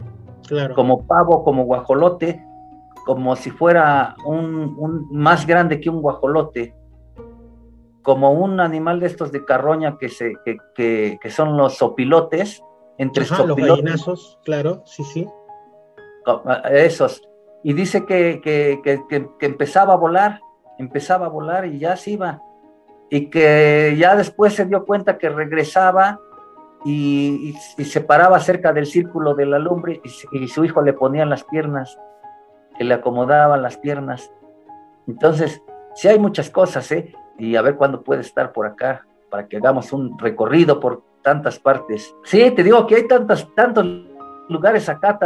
B: Como pavo como guajolote como si fuera un, más grande que un guajolote como un animal de estos de carroña que se que, son los sopilotes entre
A: los gallinazos claro sí sí.
B: Esos. Y dice que, que, empezaba a volar, empezaba a volar y ya se iba. Y que ya después se dio cuenta que regresaba y, se paraba cerca del círculo de la lumbre y, su hijo le ponía las piernas, que le acomodaban las piernas. Entonces, sí hay muchas cosas, ¿eh? Y a ver cuándo puede estar por acá para que hagamos un recorrido por tantas partes. Sí, te digo que hay tantos, tantos lugares acá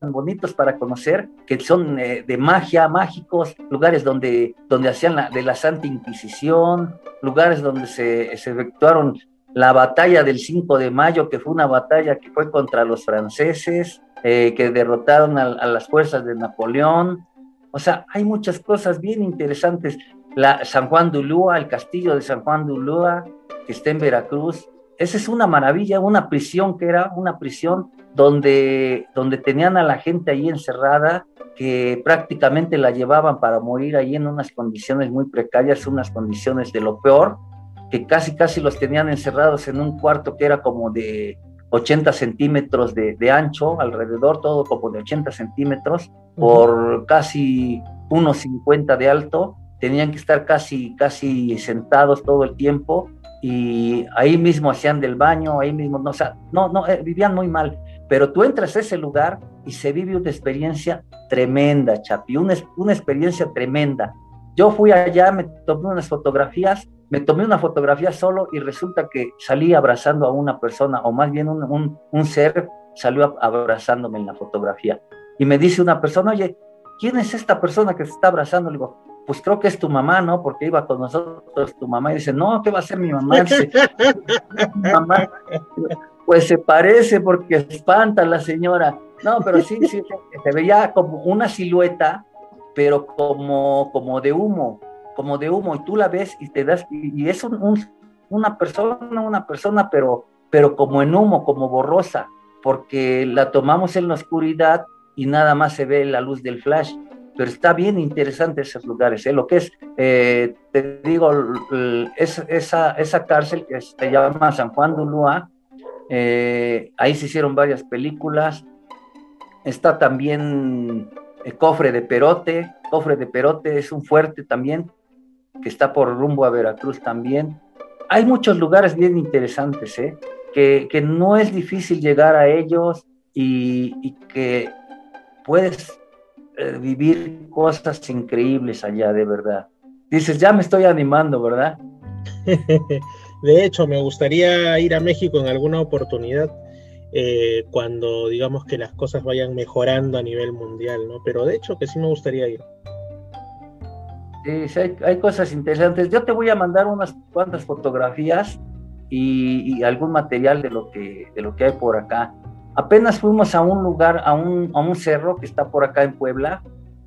B: bonitos para conocer, que son eh, de magia, mágicos, lugares donde, donde hacían la, de la Santa Inquisición, lugares donde se, se efectuaron la batalla del 5 de mayo, que fue una batalla que fue contra los franceses, eh, que derrotaron a, las fuerzas de Napoleón. O sea, hay muchas cosas bien interesantes. La San Juan de Ulúa, el castillo de San Juan de Ulúa, que está en Veracruz, esa es una maravilla, una prisión que era una prisión donde, donde tenían a la gente ahí encerrada, que prácticamente la llevaban para morir ahí en unas condiciones muy precarias, unas condiciones de lo peor, que casi casi los tenían encerrados en un cuarto que era como de 80 centímetros de, de ancho, alrededor todo como de 80 centímetros, por casi unos 50 de alto, tenían que estar casi, casi sentados todo el tiempo y ahí mismo hacían del baño, ahí mismo, no, o sea, no, no, eh, vivían muy mal, pero tú entras a ese lugar y se vive una experiencia tremenda, Chapi, una, una experiencia tremenda. Yo fui allá, me tomé unas fotografías, me tomé una fotografía solo y resulta que salí abrazando a una persona, o más bien un, ser salió abrazándome en la fotografía. Y me dice una persona, oye, ¿quién es esta persona que se está abrazando? Le digo, pues creo que es tu mamá, ¿no? Porque iba con nosotros tu mamá y dice, no, ¿qué va a ser mi mamá? mamá, pues se parece porque espanta la señora. No, pero sí, sí, se veía como una silueta, pero como, como de humo, como de humo, y tú la ves y te das, y, es una persona, una persona, pero, pero como en humo, como borrosa, porque la tomamos en la oscuridad y nada más se ve la luz del flash pero está bien interesante esos lugares. ¿eh? Lo que es, eh, te digo, es, esa, esa cárcel que se llama San Juan de Ulúa, eh, ahí se hicieron varias películas. Está también el Cofre de Perote. Cofre de Perote es un fuerte también, que está por rumbo a Veracruz también. Hay muchos lugares bien interesantes, ¿eh? que, que no es difícil llegar a ellos y, que puedes eh, vivir cosas increíbles allá, de verdad. Dices, ya me estoy animando, ¿verdad?
A: de hecho, me gustaría ir a México en alguna oportunidad. Eh, cuando digamos que las cosas vayan mejorando a nivel mundial, ¿no? Pero de hecho que sí me gustaría ir.
B: Sí, hay, cosas interesantes. Yo te voy a mandar unas cuantas fotografías y, algún material de lo, que, de lo que hay por acá. Apenas fuimos a un lugar, a un, a un cerro que está por acá en Puebla,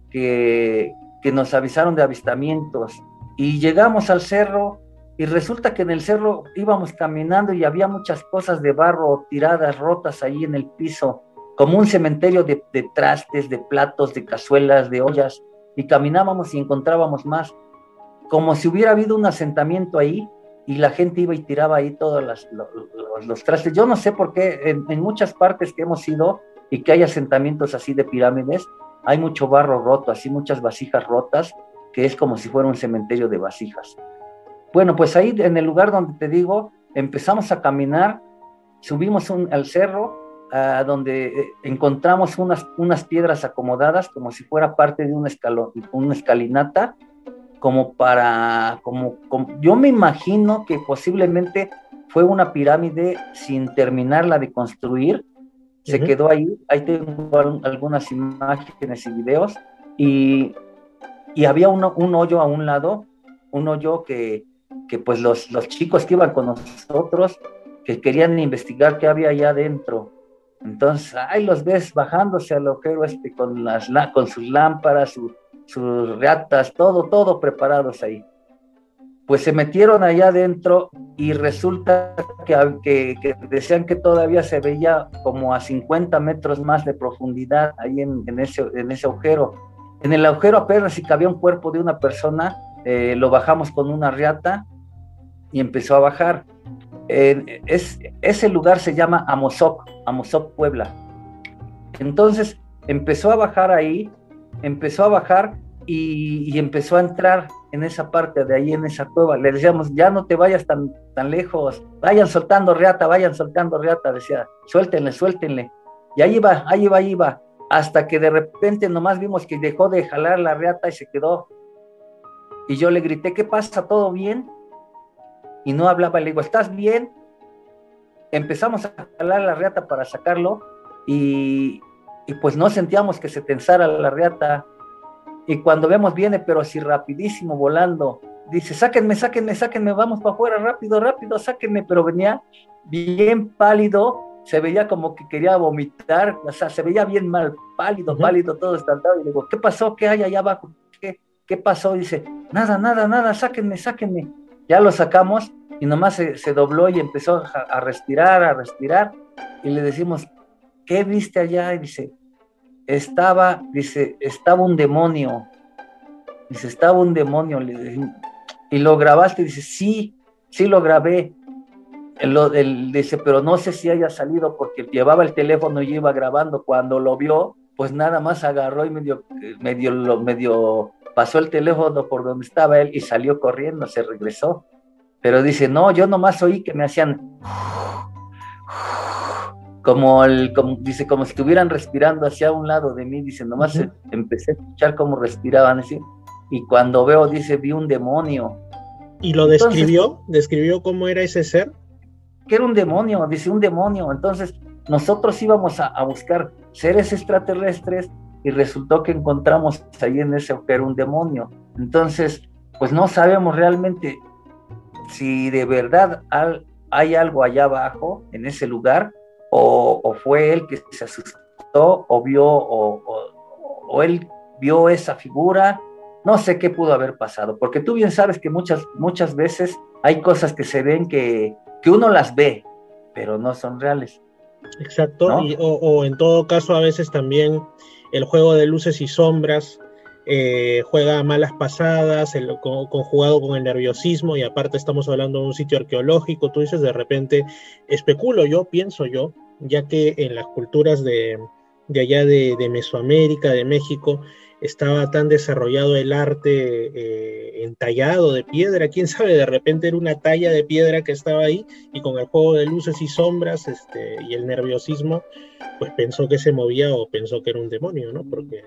B: que, que nos avisaron de avistamientos. Y llegamos al cerro y resulta que en el cerro íbamos caminando y había muchas cosas de barro tiradas, rotas ahí en el piso, como un cementerio de, trastes, de platos, de cazuelas, de ollas, y caminábamos y encontrábamos más, como si hubiera habido un asentamiento ahí y la gente iba y tiraba ahí todos los, trastes. Yo no sé por qué en, en muchas partes que hemos ido y que hay asentamientos así de pirámides, hay mucho barro roto, así muchas vasijas rotas, que es como si fuera un cementerio de vasijas. Bueno, pues ahí en el lugar donde te digo, empezamos a caminar, subimos al cerro, donde eh, encontramos unas, unas piedras acomodadas como si fuera parte de un escalón, una escalinata, como para, como, yo me imagino que posiblemente fue una pirámide sin terminarla de construir, se quedó ahí, ahí tengo algunas imágenes y videos, y, y había un hoyo a un lado, un hoyo que, que pues los, los chicos que iban con nosotros, que querían investigar qué había allá adentro. Entonces, ahí los ves bajándose al ojero este con, las, con sus lámparas, sus reatas, todo, todo preparados ahí. Pues se metieron allá adentro y resulta que, que, decían que todavía se veía como a 50 metros más de profundidad ahí en, en, ese, en ese agujero. En el agujero apenas si cabía un cuerpo de una persona, eh, lo bajamos con una riata y empezó a bajar. es, ese lugar se llama Amozoc, Amozoc Puebla. Entonces empezó a bajar ahí, empezó a bajar y, empezó a entrar en esa parte de ahí, en esa cueva. Le decíamos, ya no te vayas tan, tan lejos, vayan soltando reata, vayan soltando reata, decía, suéltenle, suéltenle. Y ahí va, ahí va, ahí va, hasta que de repente nomás vimos que dejó de jalar la reata y se quedó y yo le grité, ¿qué pasa? ¿Todo bien? Y no hablaba, le digo, ¿estás bien? Empezamos a jalar la reata para sacarlo y, pues no sentíamos que se tensara la reata. Y cuando vemos viene, pero así rapidísimo volando, dice, sáquenme, sáquenme, sáquenme, vamos para afuera, rápido, rápido, sáquenme, pero venía bien pálido, se veía como que quería vomitar, o sea, se veía bien mal, pálido, pálido, todo estantado. Y le digo, ¿qué pasó? ¿Qué hay allá abajo? ¿Qué, ¿qué pasó? dice, nada, nada, nada, sáquenme, sáquenme. Ya lo sacamos y nomás se, dobló y empezó a, respirar, a respirar. Y le decimos, ¿qué viste allá? Y dice, estaba, dice, estaba un demonio. Dice, estaba un demonio. y lo grabaste, dice, sí, sí lo grabé. Él, dice, pero no sé si haya salido porque llevaba el teléfono y iba grabando. Cuando lo vio, pues nada más agarró y medio, medio, medio pasó el teléfono por donde estaba él y salió corriendo, se regresó. Pero dice, no, yo nomás oí que me hacían como el, como, dice, como si estuvieran respirando hacia un lado de mí, dice, nomás empecé a escuchar cómo respiraban así. Y cuando veo, dice, vi un demonio.
A: ¿Y lo describió? ¿Describió cómo era ese ser?
B: Que era un demonio, dice, un demonio. Entonces, nosotros íbamos a, a buscar seres extraterrestres y resultó que encontramos ahí en ese agujero un demonio. Entonces, pues no sabemos realmente si de verdad hay algo allá abajo, en ese lugar, o, fue él que se asustó o vio, o, él vio esa figura. No sé qué pudo haber pasado, porque tú bien sabes que muchas, muchas veces hay cosas que se ven que, que uno las ve, pero no son reales.
A: Exacto, o, en todo caso a veces también el juego de luces y sombras eh, juega malas pasadas, el, conjugado con el nerviosismo, y aparte estamos hablando de un sitio arqueológico, tú dices de repente, especulo yo, pienso yo, ya que en las culturas de, de allá de, Mesoamérica, de México, estaba tan desarrollado el arte eh, entallado de piedra, quién sabe, de repente era una talla de piedra que estaba ahí y con el juego de luces y sombras este, y el nerviosismo, pues pensó que se movía o pensó que era un demonio, ¿no? Porque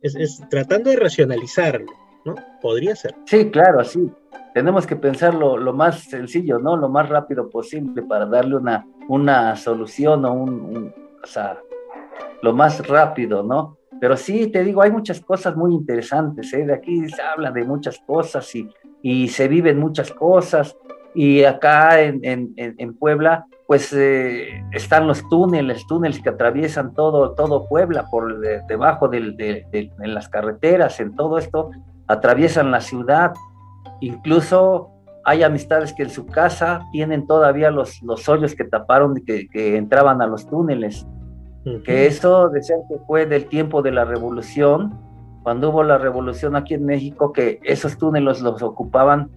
A: es, tratando de racionalizarlo, ¿no? Podría ser.
B: Sí, claro, sí. Tenemos que pensarlo lo más sencillo, ¿no? Lo más rápido posible para darle una, una solución o un, o sea, lo más rápido, ¿no? Pero sí, te digo, hay muchas cosas muy interesantes, ¿eh? De aquí se habla de muchas cosas y, se viven muchas cosas. Y acá en, Puebla, pues eh, están los túneles, túneles que atraviesan todo, todo Puebla por debajo de, las carreteras, en todo esto, atraviesan la ciudad. Incluso hay amistades que en su casa tienen todavía los, los hoyos que taparon, que, que entraban a los túneles que eso decían que fue del tiempo de la revolución, cuando hubo la revolución aquí en México, que esos túneles los ocupaban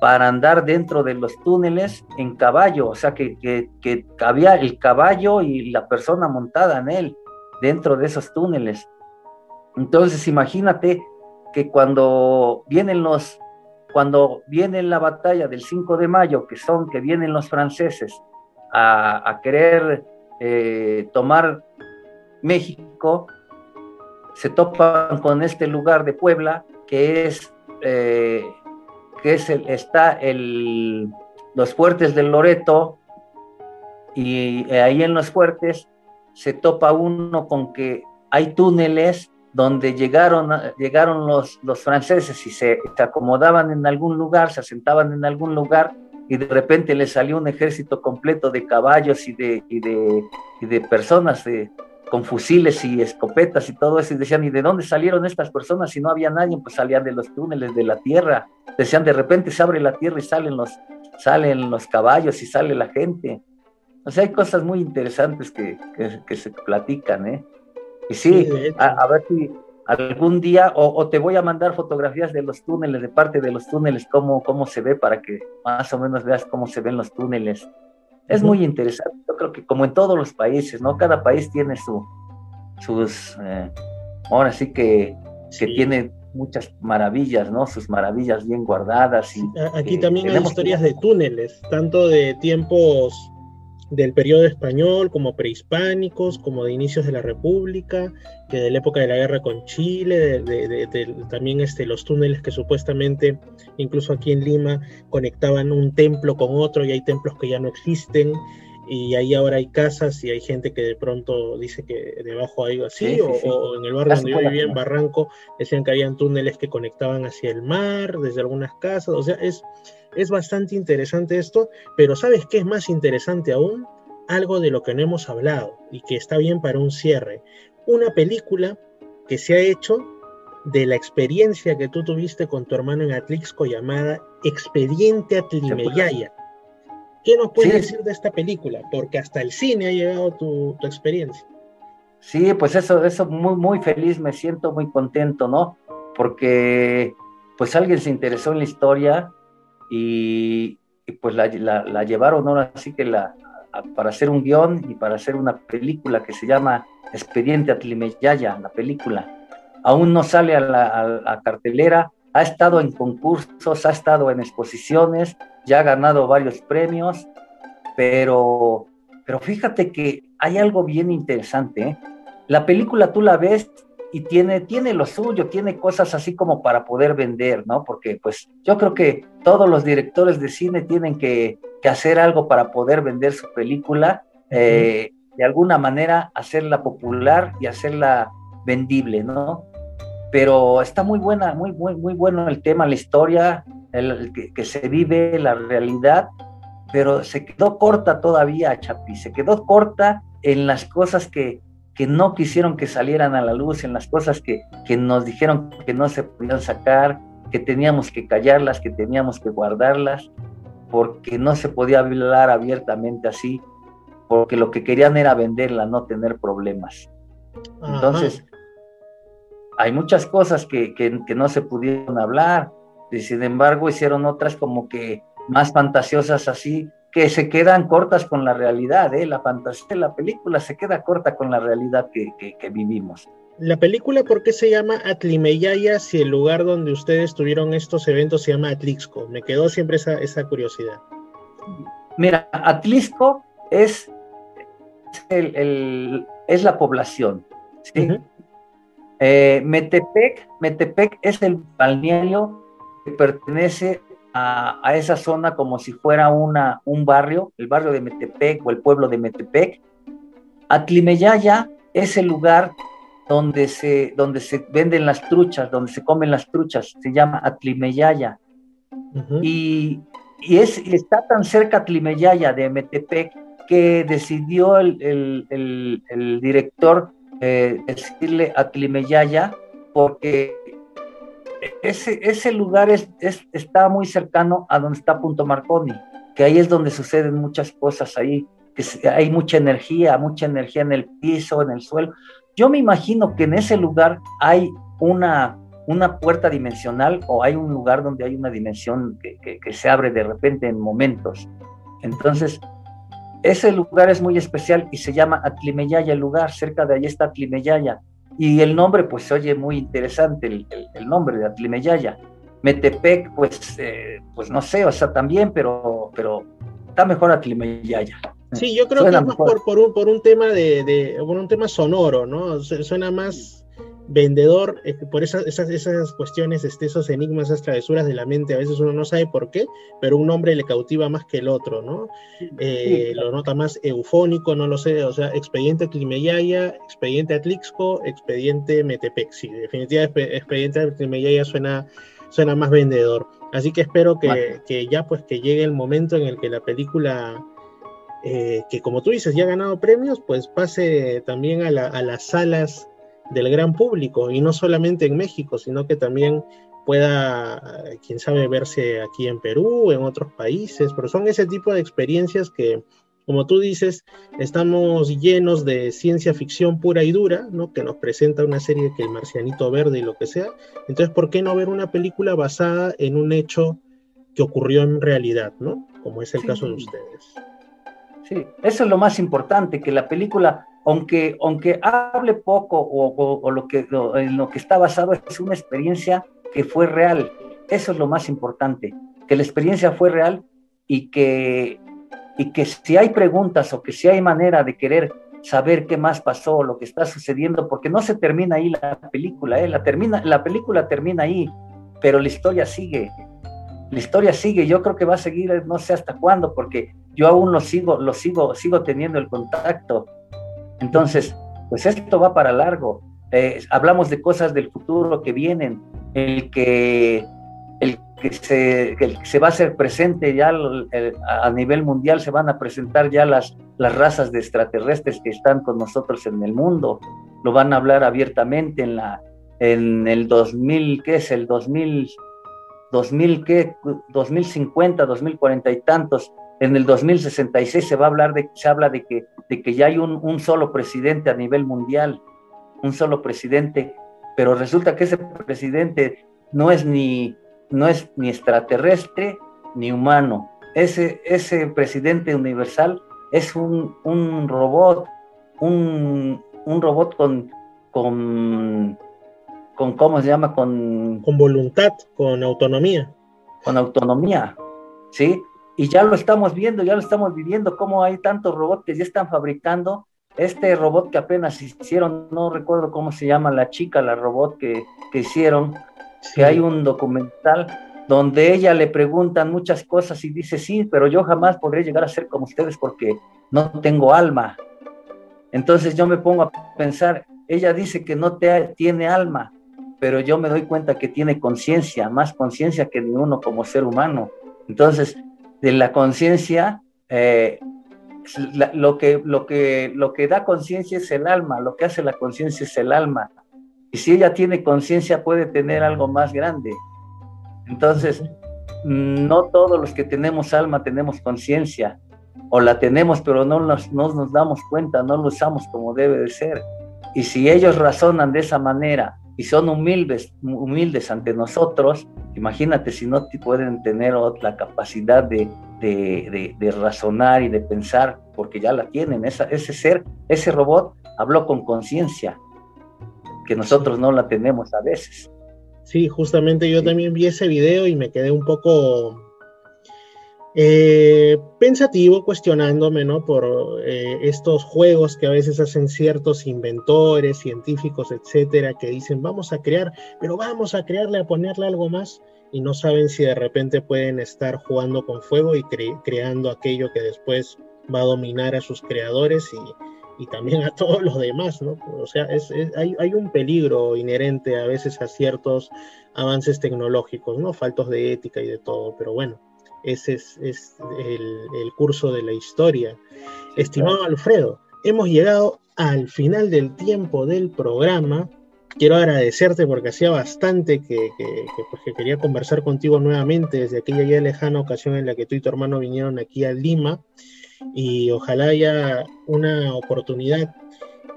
B: para andar dentro de los túneles en caballo, o sea que, que, que cabía el caballo y la persona montada en él dentro de esos túneles. Entonces imagínate que cuando vienen los, cuando viene la batalla del 5 de mayo, que son que vienen los franceses a, a querer eh, tomar México, se topan con este lugar de Puebla, que es, eh, que es el, está el, los fuertes del Loreto, y ahí en los fuertes se topa uno con que hay túneles donde llegaron, llegaron los, los franceses y se, acomodaban en algún lugar, se asentaban en algún lugar y de repente le salió un ejército completo de caballos y de, y de, y de personas con fusiles y escopetas y todo eso, y decían, ¿y de dónde salieron estas personas si no había nadie? Pues salían de los túneles de la tierra, decían, de repente se abre la tierra y salen los, salen los caballos y sale la gente. O sea, hay cosas muy interesantes que, que, se platican, ¿eh? Y sí, a, ver si, algún día, o, te voy a mandar fotografías de los túneles, de parte de los túneles, cómo, cómo se ve, para que más o menos veas cómo se ven los túneles. Es muy interesante, yo creo que como en todos los países, ¿no? Cada país tiene su, sus, eh, ahora sí que, que tiene muchas maravillas, ¿no? Sus maravillas bien guardadas. Y,
A: Aquí también hay historias de túneles, tanto de tiempos del periodo español, como prehispánicos, como de inicios de la República, que de la época de la guerra con Chile, de, también este, los túneles que supuestamente, incluso aquí en Lima, conectaban un templo con otro y hay templos que ya no existen. Y ahí ahora hay casas y hay gente que de pronto dice que debajo hay algo así, o, en el barrio donde yo vivía, en Barranco, decían que habían túneles que conectaban hacia el mar, desde algunas casas, o sea, es, es bastante interesante esto, pero ¿sabes qué es más interesante aún? Algo de lo que no hemos hablado y que está bien para un cierre. Una película que se ha hecho de la experiencia que tú tuviste con tu hermano en Atlixco llamada Expediente Atlimeyaya. ¿Qué nos puedes decir de esta película? Porque hasta el cine ha llegado tu, tu experiencia.
B: Sí, pues eso, eso muy, muy feliz, me siento muy contento, ¿no? Porque pues alguien se interesó en la historia, y, pues la, la, llevaron ahora sí que la, para hacer un guion y para hacer una película que se llama Expediente Atlimeyaya, la película. Aún no sale a la cartelera, ha estado en concursos, ha estado en exposiciones, ya ha ganado varios premios, pero, pero fíjate que hay algo bien interesante. ¿eh? La película tú la ves y tiene, tiene lo suyo, tiene cosas así como para poder vender, ¿no? Porque pues yo creo que todos los directores de cine tienen que, hacer algo para poder vender su película, eh, de alguna manera hacerla popular y hacerla vendible, ¿no? Pero está muy buena, muy, muy, muy bueno el tema, la historia, el, que, que, se vive, la realidad, pero se quedó corta todavía, Chapi, se quedó corta en las cosas que, que no quisieron que salieran a la luz, en las cosas que, que nos dijeron que no se podían sacar, que teníamos que callarlas, que teníamos que guardarlas, porque no se podía hablar abiertamente así, porque lo que querían era venderla, no tener problemas. Entonces, hay muchas cosas que, que, que, no se pudieron hablar, y sin embargo hicieron otras como que más fantasiosas así, que se quedan cortas con la realidad, ¿eh? la fantasía de la película se queda corta con la realidad que, que, vivimos.
A: La película, ¿por qué se llama Atlimeyaya si el lugar donde ustedes tuvieron estos eventos se llama Atlixco? Me quedó siempre esa, esa curiosidad.
B: Mira, Atlisco es, el, es la población. ¿sí? Eh, Metepec, Metepec es el balneario pertenece a, esa zona como si fuera una, un barrio, el barrio de Metepec o el pueblo de Metepec. Atlimeyaya es el lugar donde se, donde se venden las truchas, donde se comen las truchas, se llama Atlimeyaya. Y, y es, está tan cerca Atlimeyaya de Metepec que decidió el, el, director eh, decirle Atlimeyaya porque ese, ese lugar es, está muy cercano a donde está Punto Marconi, que ahí es donde suceden muchas cosas ahí, que hay mucha energía, mucha energía en el piso, en el suelo. Yo me imagino que en ese lugar hay una, una puerta dimensional o hay un lugar donde hay una dimensión que, que se abre de repente en momentos. Entonces, ese lugar es muy especial y se llama Atlimeyaya el lugar, cerca de ahí está Atlimeyaya. Y el nombre, pues se oye muy interesante, el, el, nombre de Atlimeyaya. Metepec, pues, eh, pues no sé, o sea, también, pero, pero está mejor Atlimeyaya.
A: Sí, yo creo que es más por, por, un, por un tema de, de, por un tema sonoro, ¿no? Suena más vendedor, eh, por esas, esas, esas cuestiones, este, esos enigmas, esas travesuras de la mente, a veces uno no sabe por qué, pero un nombre le cautiva más que el otro, ¿no? Eh, lo nota más eufónico, no lo sé, o sea, expediente Tlimeyaya, expediente Atlixco, expediente Metepec, sí, definitivamente expediente Tlimeyaya suena, suena más vendedor. Así que espero que, que, ya pues que llegue el momento en el que la película... Eh, que como tú dices ya ha ganado premios, pues pase también a, la, a las salas del gran público y no solamente en México, sino que también pueda, quién sabe, verse aquí en Perú, en otros países, pero son ese tipo de experiencias que, como tú dices, estamos llenos de ciencia ficción pura y dura, ¿no? Que nos presenta una serie que el marcianito verde y lo que sea. Entonces, ¿por qué no ver una película basada en un hecho que ocurrió en realidad, ¿no? Como es el caso de ustedes.
B: Sí, eso es lo más importante, que la película aunque, aunque hable poco o, lo que, en lo que está basado es una experiencia que fue real. Eso es lo más importante, que la experiencia fue real y que, y que si hay preguntas o que si hay manera de querer saber qué más pasó, lo que está sucediendo, porque no se termina ahí la película, ¿eh? la, termina, la película termina ahí, pero la historia sigue. La historia sigue, yo creo que va a seguir no sé hasta cuándo, porque yo aún lo sigo, lo sigo, sigo teniendo el contacto entonces, pues esto va para largo. Eh, hablamos de cosas del futuro que vienen, el que, el que, se, se va a hacer presente ya a nivel mundial, se van a presentar ya las, las razas de extraterrestres que están con nosotros en el mundo, lo van a hablar abiertamente en, la, en el 2000, ¿qué es? El 2000, 2000, ¿qué? 2050, 2040 y tantos, en el 2066 se va a hablar de, se habla de que, de que ya hay un, solo presidente a nivel mundial, un solo presidente, pero resulta que ese presidente no es ni, no es ni extraterrestre ni humano. Ese, ese presidente universal es un, robot, un, robot con, con, con, ¿cómo se llama? Con,
A: con voluntad, con autonomía.
B: Con autonomía, ¿sí? Y ya lo estamos viendo, ya lo estamos viviendo, cómo hay tantos robots que ya están fabricando. Este robot que apenas hicieron, no recuerdo cómo se llama la chica, la robot que, que hicieron, que hay un documental donde ella le preguntan muchas cosas y dice, sí, pero yo jamás podré llegar a ser como ustedes porque no tengo alma. Entonces yo me pongo a pensar, ella dice que no te, tiene alma, pero yo me doy cuenta que tiene conciencia, más conciencia que ni uno como ser humano. Entonces, de la conciencia, eh, lo, que, lo, que, lo que da conciencia es el alma, lo que hace la conciencia es el alma. Y si ella tiene conciencia puede tener algo más grande. Entonces, no todos los que tenemos alma tenemos conciencia, o la tenemos, pero no nos, no nos damos cuenta, no lo usamos como debe de ser. Y si ellos razonan de esa manera y son humildes, humildes ante nosotros, imagínate si no pueden tener la capacidad de, de, razonar y de pensar, porque ya la tienen, ese ser, ese robot habló con conciencia, que nosotros no la tenemos a veces.
A: Sí, justamente yo también vi ese video y me quedé un poco eh, pensativo, cuestionándome, ¿no? Por eh, estos juegos que a veces hacen ciertos inventores, científicos, etcétera, que dicen, vamos a crear, pero vamos a crearle, a ponerle algo más, y no saben si de repente pueden estar jugando con fuego y creando aquello que después va a dominar a sus creadores y, y también a todos los demás, ¿no? O sea, es, hay, hay, un peligro inherente a veces a ciertos avances tecnológicos, ¿no? Faltos de ética y de todo, pero bueno ese es, el, curso de la historia. Estimado Alfredo, hemos llegado al final del tiempo del programa. Quiero agradecerte porque hacía bastante que, pues, que, quería conversar contigo nuevamente desde aquella ya lejana ocasión en la que tú y tu hermano vinieron aquí a Lima y ojalá haya una oportunidad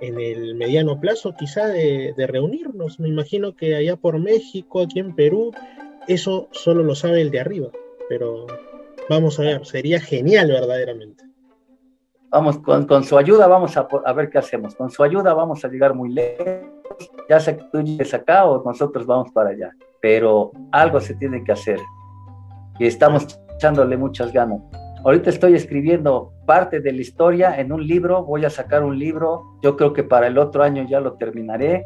A: en el mediano plazo quizá de, de, reunirnos. Me imagino que allá por México, aquí en Perú, eso solo lo sabe el de arriba pero vamos a ver, sería genial verdaderamente.
B: Vamos, con, su ayuda vamos a, a, ver qué hacemos. Con su ayuda vamos a llegar muy lejos. Ya sé que tú llegues acá o nosotros vamos para allá. Pero algo se tiene que hacer. Y estamos echándole muchas ganas. Ahorita estoy escribiendo parte de la historia en un libro. Voy a sacar un libro. Yo creo que para el otro año ya lo terminaré.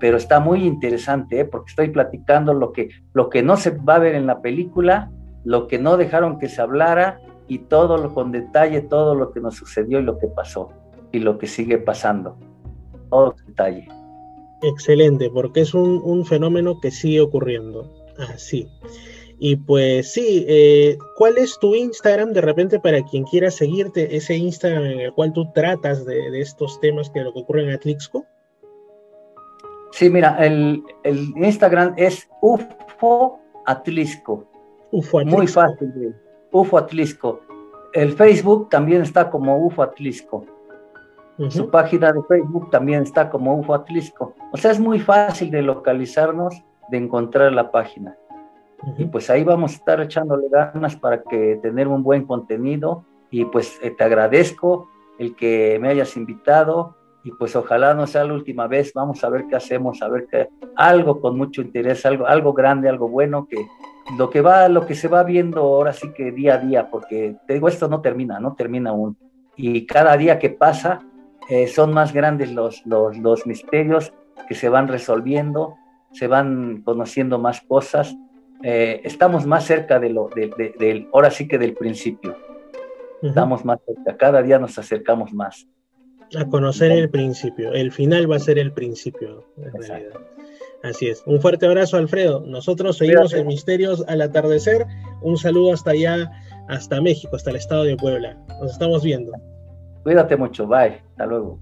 B: Pero está muy interesante ¿eh? porque estoy platicando lo que, lo que no se va a ver en la película lo que no dejaron que se hablara y todo lo con detalle, todo lo que nos sucedió y lo que pasó y lo que sigue pasando. Todo detalle.
A: Excelente, porque es un, fenómeno que sigue ocurriendo. Así. Y pues sí, eh, ¿cuál es tu Instagram de repente para quien quiera seguirte, ese Instagram en el cual tú tratas de, estos temas que lo que ocurre en Atlixco?
B: Sí, mira, el, el Instagram es UFO Atlisco. UFO Muy fácil. UFO Atlisco. El Facebook también está como UFO Atlisco. Su página de Facebook también está como UFO Atlisco. O sea, es muy fácil de localizarnos, de encontrar la página. Y pues ahí vamos a estar echándole ganas para que tener un buen contenido. Y pues eh, te agradezco el que me hayas invitado. Y pues ojalá no sea la última vez. Vamos a ver qué hacemos, a ver qué algo con mucho interés, algo, algo grande, algo bueno que, lo que va, lo que se va viendo ahora sí que día a día, porque te digo, esto no termina, no termina aún. Y cada día que pasa eh, son más grandes los, los, misterios que se van resolviendo, se van conociendo más cosas. Eh, estamos más cerca de lo, de, ahora sí que del principio. Estamos más cerca, cada día nos acercamos más.
A: A conocer el principio, el final va a ser el principio, en realidad. Así es. Un fuerte abrazo, Alfredo. Nosotros seguimos en Misterios al atardecer. Un saludo hasta allá, hasta México, hasta el estado de Puebla. Nos estamos viendo.
B: Cuídate mucho. Bye. Hasta luego.